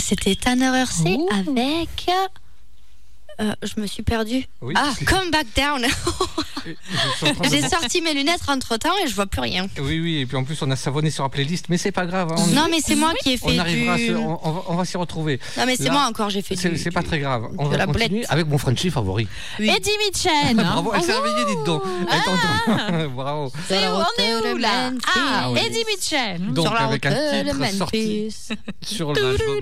c'était Tanner Hersey avec. euh, je me suis perdue. Oui, ah, Come Back Down. J'ai sorti mes lunettes entre temps et je vois plus rien. Oui, oui, et puis en plus on a savonné sur la playlist, mais c'est pas grave. hein, on- Non, mais c'est moi qui ai fait On arrivera, à du- se- on, on va, on va s'y retrouver. Non, mais c'est Là, moi encore, j'ai fait C'est du- c'est pas très grave. On de va la continuer boulette. avec mon Frenchie favori. Eddie Mitchell. Bravo, elle s'est réveillée, dites donc. Ah. Bravo. C'est où on est où là Ah, Ah oui. Eddie Mitchell. Donc Sur la avec un titre sorti sur l'album,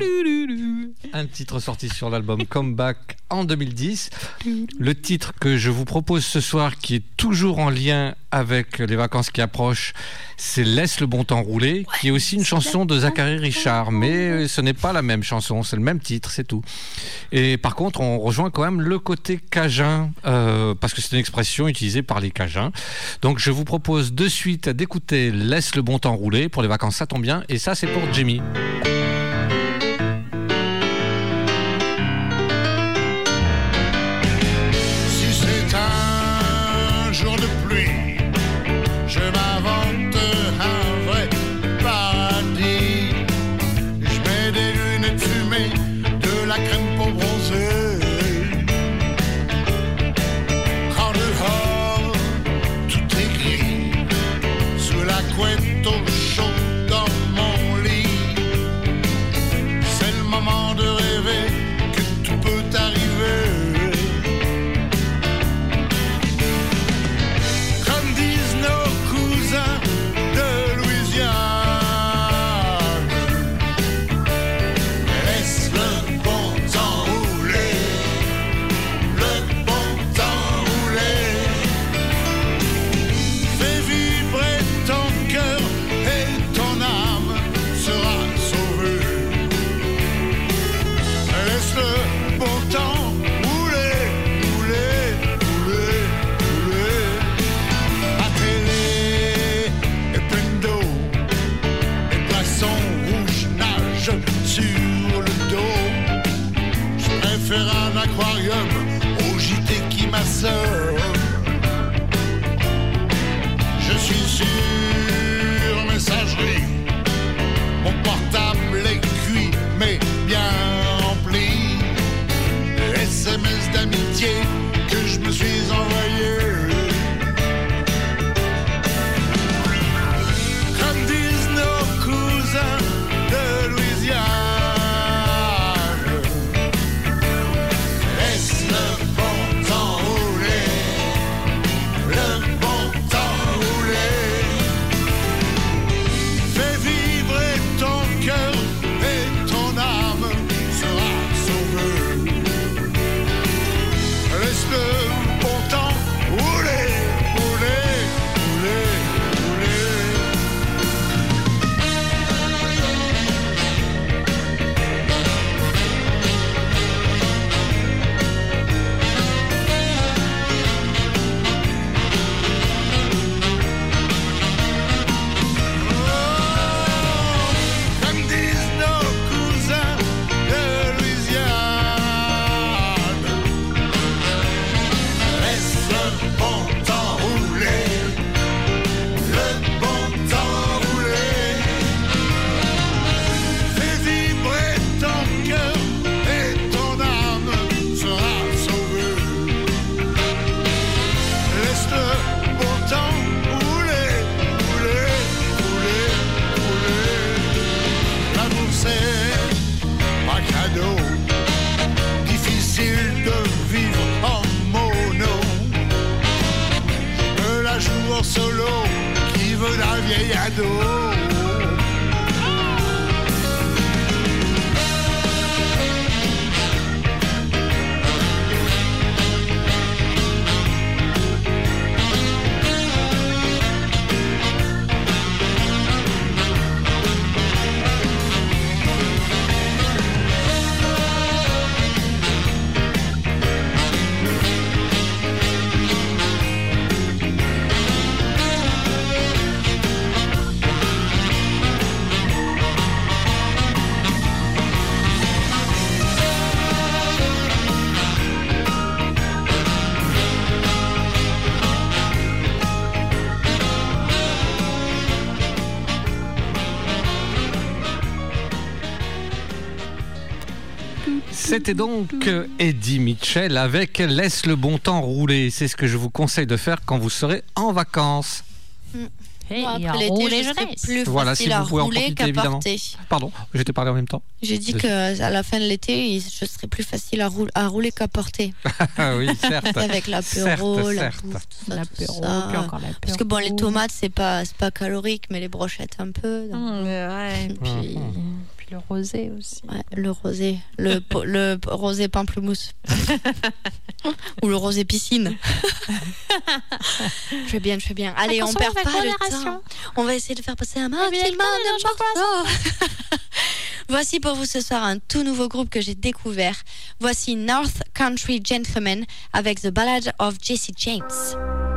un titre sorti sur l'album Comeback en 2010. Le titre que je vous propose ce soir, qui est toujours en lien avec les vacances qui approchent, c'est Laisse le bon temps rouler, qui est aussi une chanson de Zachary Richard, mais ce n'est pas la même chanson, c'est le même titre, c'est tout. Et par contre, on rejoint quand même le côté cajun, euh, parce que c'est une expression utilisée par les cajuns. Donc je vous propose de suite d'écouter Laisse le bon temps rouler pour les vacances, ça tombe bien, et ça c'est pour Jimmy. C'était donc euh, Eddie Mitchell avec Laisse le bon temps rouler. C'est ce que je vous conseille de faire quand vous serez en vacances. Hey, Bon, et après je plus Voilà, facile si à vous pouvez en rouler profiter qu'à évidemment. porter. Pardon, j'ai parlé en même temps. J'ai dit Désolé. qu'à la fin de l'été, je serais plus facile à, roul- à rouler qu'à porter. Ah oui, certes. Avec l'apéro, Certes, la certes. bouffe, tout ça, L'apéro, tout ça. puis encore l'apéro. Parce que bon, les tomates, c'est pas, c'est pas calorique, mais les brochettes un peu. donc. Mmh, ouais, et puis, Mhm. Puis le rosé aussi. Ouais, le rosé, le, rosé pamplemousse. Ou le rosé piscine. je fais bien, je fais bien. Allez, on perd pas le temps. On va essayer de faire passer un de morceau. Voici pour vous ce soir un tout nouveau groupe que j'ai découvert. Voici North Country Gentlemen avec The Ballad of Jesse James.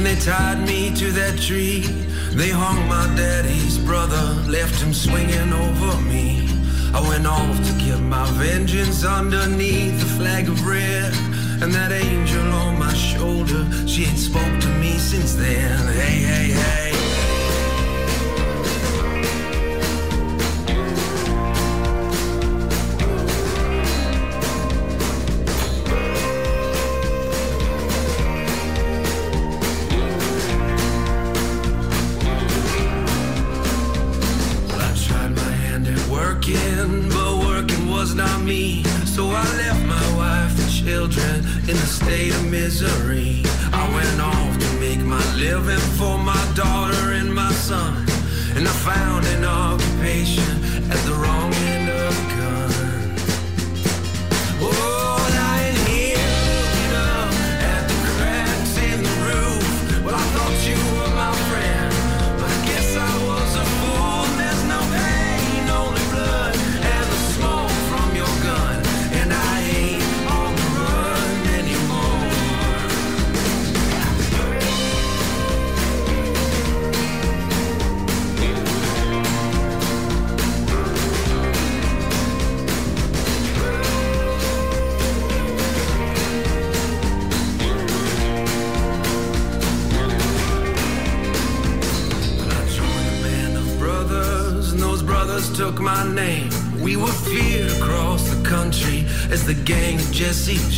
When they tied me to that tree. They hung my daddy's brother, left him swinging over me. I went off to get my vengeance underneath the flag of red. And that angel on my shoulder, she ain't spoke to me since then. Hey, hey, hey. I left my wife and children in a state of misery. I went off to make my living for my daughter and my son. And I found an occupation at the wrong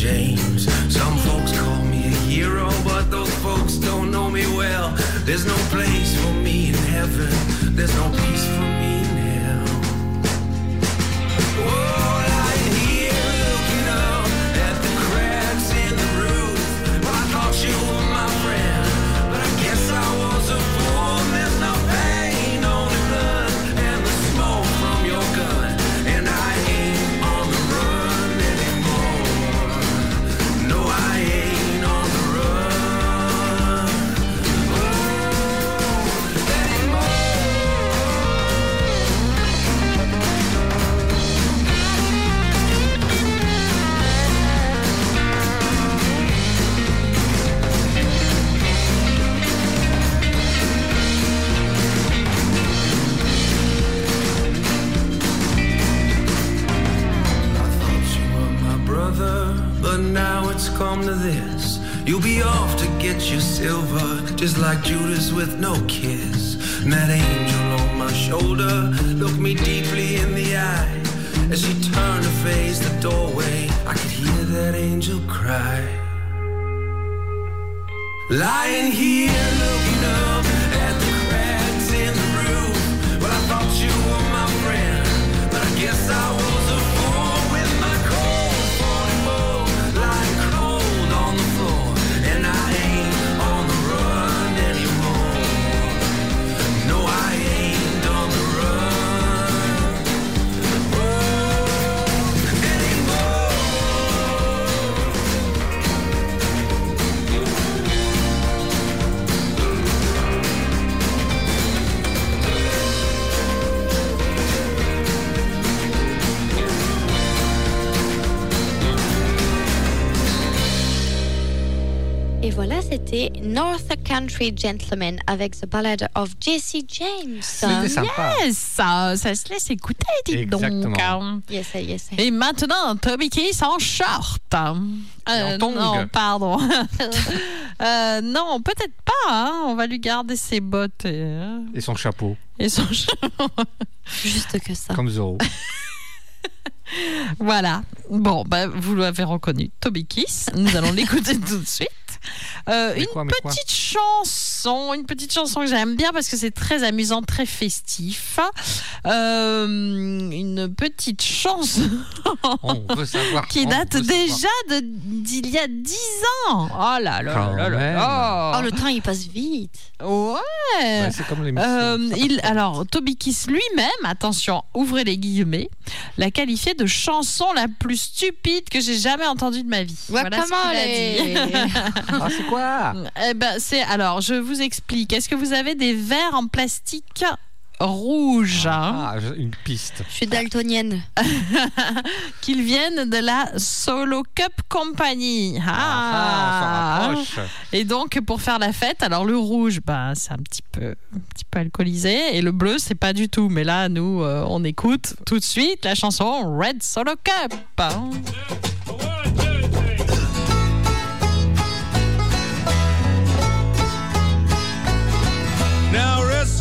Jesse Country Gentleman avec The Ballad of Jesse James. C'était sympa. Yes, ça, ça se laisse écouter, dites donc. Exactement. Yes, yes. sir. Et maintenant, Toby Keith en short. Euh, non, pardon. Euh, non, peut-être pas. hein. On va lui garder ses bottes et, euh, Et son chapeau, et son chapeau. Juste que ça. comme Zorro. Voilà. Bon, bah, vous l'avez reconnu, Toby Kiss. Nous allons l'écouter tout de suite. Euh, une quoi, petite chanson, une petite chanson que j'aime bien parce que c'est très amusant, très festif. Euh, une petite chanson savoir. qui date déjà de- d'il y a 10 ans. Oh là là là. Oh, le temps, il passe vite. Ouais. Ouais, c'est comme l'émission. Euh, il, alors, Toby Kiss lui-même, attention, ouvrez les guillemets, l'a qualifié de chanson la plus stupide que j'ai jamais entendue de ma vie. Ouais, Voilà ce comment dit. Ah, c'est quoi Eh ben, c'est alors, je vous explique. Est-ce que vous avez des verres en plastique rouge hein, Ah, une piste. Je suis daltonienne. qu'ils viennent de la Solo Cup Company Ah, Ah. on s'en rapproche. Et donc pour faire la fête, alors le rouge, bah c'est un petit peu, un petit peu alcoolisé, et le bleu c'est pas du tout. Mais là, nous, euh, on écoute tout de suite la chanson Red Solo Cup.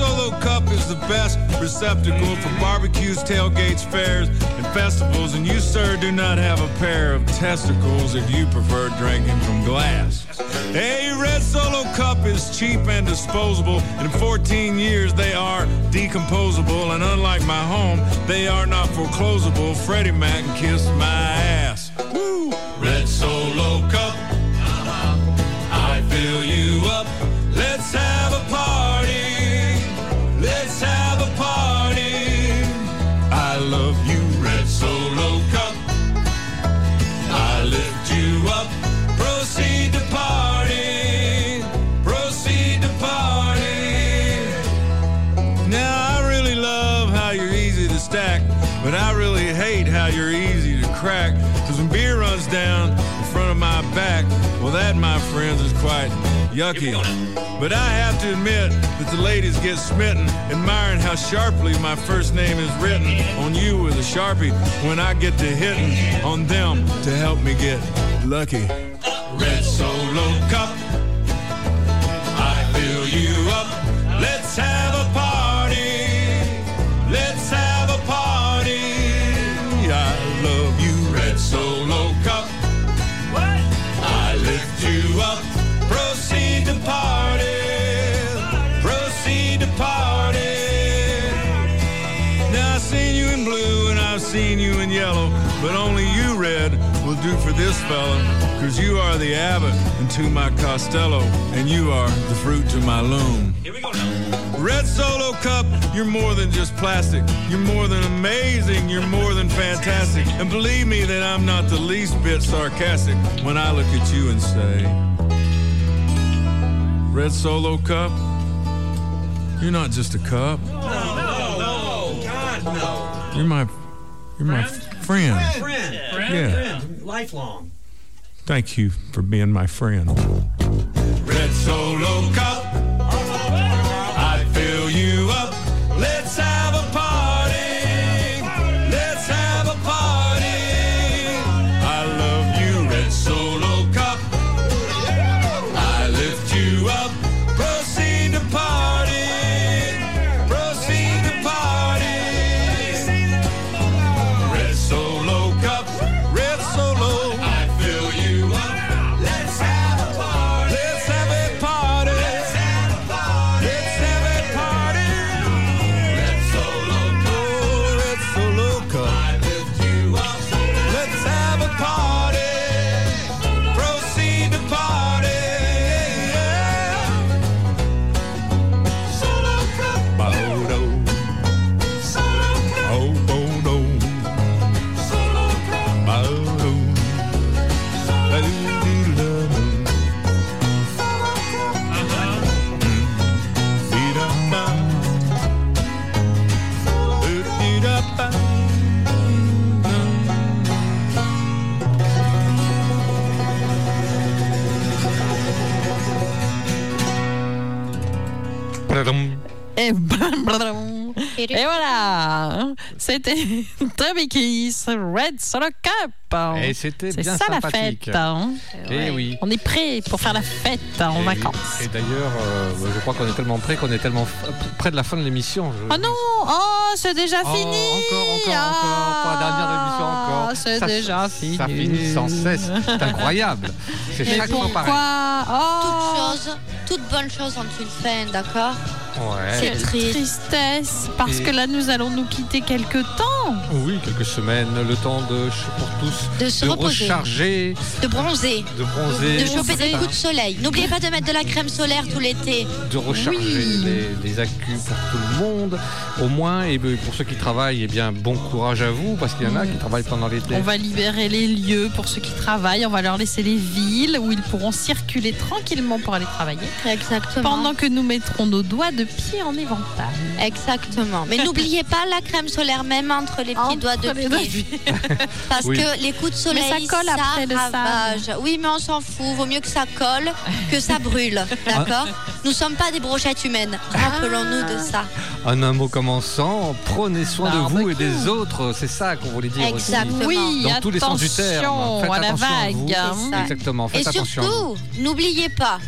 Solo Cup is the best receptacle for barbecues, tailgates, fairs, and festivals. And you, sir, do not have a pair of testicles if you prefer drinking from glass. A Red Solo Cup is cheap and disposable. In 14 years, they are decomposable. And unlike my home, they are not foreclosable. Freddie Mac kissed my ass. Woo! Red Solo Cup. Uh-huh, I fill you up. Let's have a party. I love you, Red Solo Cup. I lift you up. Proceed to party. Proceed to party. Now, I really love how you're easy to stack, but I really hate how you're easy to crack. Cause when beer runs down in front of my back, well, that, my friends, is quite yucky. But I have to admit that the ladies get smitten, admiring how sharply my first name is written on you with a sharpie when I get to hitting on them to help me get lucky. Red Solo Cup. I fill you up. Let's have a party. Seen you in yellow, but only you, Red, will do for this fella. Cause you are the abbot into my Costello, and you are the fruit to my loom. Here we go now. Red Solo Cup, you're more than just plastic. You're more than amazing. You're more than fantastic. And believe me that I'm not the least bit sarcastic when I look at you and say, Red Solo Cup, you're not just a cup. No, no, no, God, no. You're my, you're my friend. Friend. Friend. Yeah. Lifelong. Thank you for being my friend. Red Solo Cup. Et voilà, c'était Toby Keith, Red Solo Cup. Et c'était C'est bien ça la fête. hein. Eh oui. On est prêt pour faire la fête hein, en Et- vacances. Et d'ailleurs, euh, je crois qu'on est tellement prêt qu'on est tellement près de la fin de l'émission. Je- Oh non, oh, c'est déjà Oh, fini. Encore, encore, encore. Pour la dernière émission, encore. Ah, c'est déjà fini. Ça finit sans cesse. C'est incroyable. C'est chaque fois pareil. Pourquoi Toute Oh, chose, toute bonne chose ont une fin, d'accord? Ouais. C'est triste. tristesse, parce Et- que là nous allons nous quitter quelque temps. Oui, quelques semaines, le temps de pour tous De se reposer. recharger, De bronzer. de bronzer, De choper des coups de soleil. N'oubliez pas de mettre de la crème solaire tout l'été. de recharger Oui. les, les accus pour tout le monde. Au moins, et ben, pour ceux qui travaillent, eh bien, bon courage à vous, parce qu'il y en a qui travaillent pendant l'été. On va libérer les lieux pour ceux qui travaillent, on va leur laisser les villes où ils pourront circuler tranquillement pour aller travailler, Exactement. pendant que nous mettrons nos doigts de pied en éventail. Exactement. Mais n'oubliez pas la crème solaire, même entre les petits doigts de les doigts de pied. Parce Oui. que les coups de soleil, Mais ça colle après le ravage. Oui, mais on s'en fout. Vaut mieux que ça colle que ça brûle. D'accord? Nous sommes pas des brochettes humaines. Rappelons-nous de ça. En un mot commençant, prenez soin de vous et des autres. C'est ça qu'on voulait dire aussi. Exactement. Oui, Dans tous les sens du terme. Faites à la attention à vous. vague. ça. Exactement. Faites Et surtout, n'oubliez pas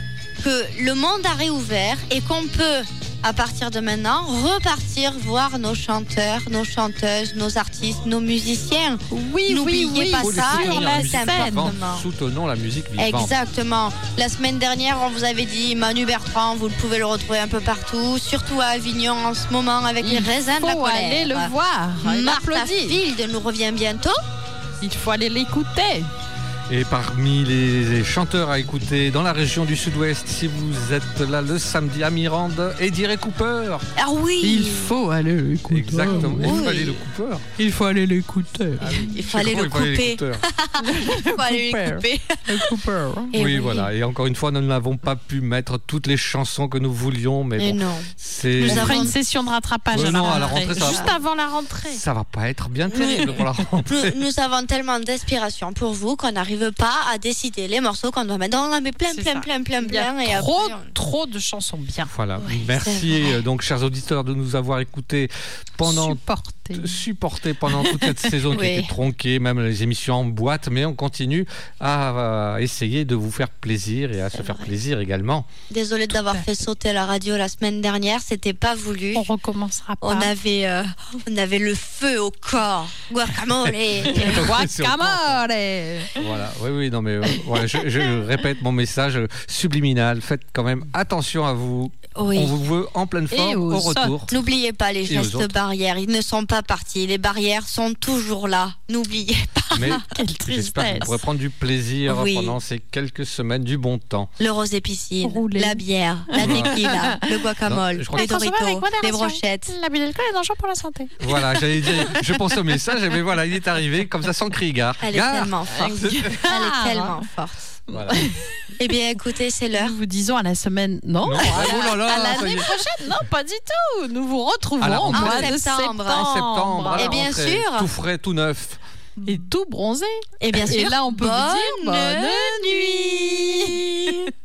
que le monde a réouvert et qu'on peut, à partir de maintenant, repartir voir nos chanteurs, nos chanteuses, nos artistes, nos musiciens. Oui, oui, N'oubliez oui, pas ça, et la. Soutenons la musique vivante. Exactement. La semaine dernière, on vous avait dit Manu Bertrand, vous pouvez le retrouver un peu partout, surtout à Avignon en ce moment avec les raisins de la faut colère. aller le voir. Martha. Field nous revient bientôt. Il faut aller l'écouter. Et parmi les chanteurs à écouter dans la région du Sud-Ouest, si vous êtes là le samedi à Mirande, Eddie Ray Cooper. Ah oui Il faut aller l'écouter. Exactement. Il faut aller le Cooper. Il faut aller l'écouter. Il faut aller le couper. Il faut aller le Cooper. couper. Le Cooper. Eh oui, voilà. Et encore une fois, nous n'avons pas pu mettre toutes les chansons que nous voulions, mais Et bon, non. c'est. Nous avons- une session de rattrapage Ouais, à, la non, à la rentrée. va Juste avant la rentrée. Ça va pas être bien terrible pour la rentrée. Nous, nous avons tellement d'inspiration pour vous qu'on n'arrive pas à décider les morceaux qu'on doit mettre. On en met plein, plein, plein, plein, plein. Et trop, après, on- trop de chansons bien. Voilà. Ouais, Merci euh, donc, chers auditeurs, de nous avoir écoutés pendant Supporter. supporté pendant toute cette saison qui Oui. était tronquée, même les émissions en boîte, mais on continue à euh, essayer de vous faire plaisir et à se faire plaisir également. Désolée d'avoir fait sauter la radio la semaine dernière, c'était pas voulu. On recommencera pas. On avait, euh, on avait le feu au corps. Guacamole. Guacamole Voilà, oui, oui, non, mais euh, voilà, je, je répète mon message subliminal. Faites quand même attention à vous. Oui. On vous veut en pleine Et forme aux au retour. N'oubliez pas les Et gestes barrières, ils ne sont pas partis. Les barrières sont toujours là. N'oubliez pas. Mais Quelle j'espère que vous tristesse. pourrez prendre du plaisir Oui. pendant ces quelques semaines du bon temps. Le rosé piscine, Rouler. la bière, la tequila, le guacamole, Non, les Doritos, les brochettes. L'abus d'alcool est dangereux pour la santé. Voilà, j'allais dire, je pense au message, mais voilà, il est arrivé comme ça sans crier gare. Elle est Gare tellement forte. Elle est tellement forte. Eh bien, écoutez, c'est l'heure. Nous vous disons à la semaine. Non, non. À oh l'année prochaine. Non, pas du tout. Nous vous retrouvons en mois septembre. De septembre. En. Et eh bien sûr. Tout frais, tout neuf. Et tout bronzé. Eh Et bien sûr. Et là, on peut vous dire bonne nuit.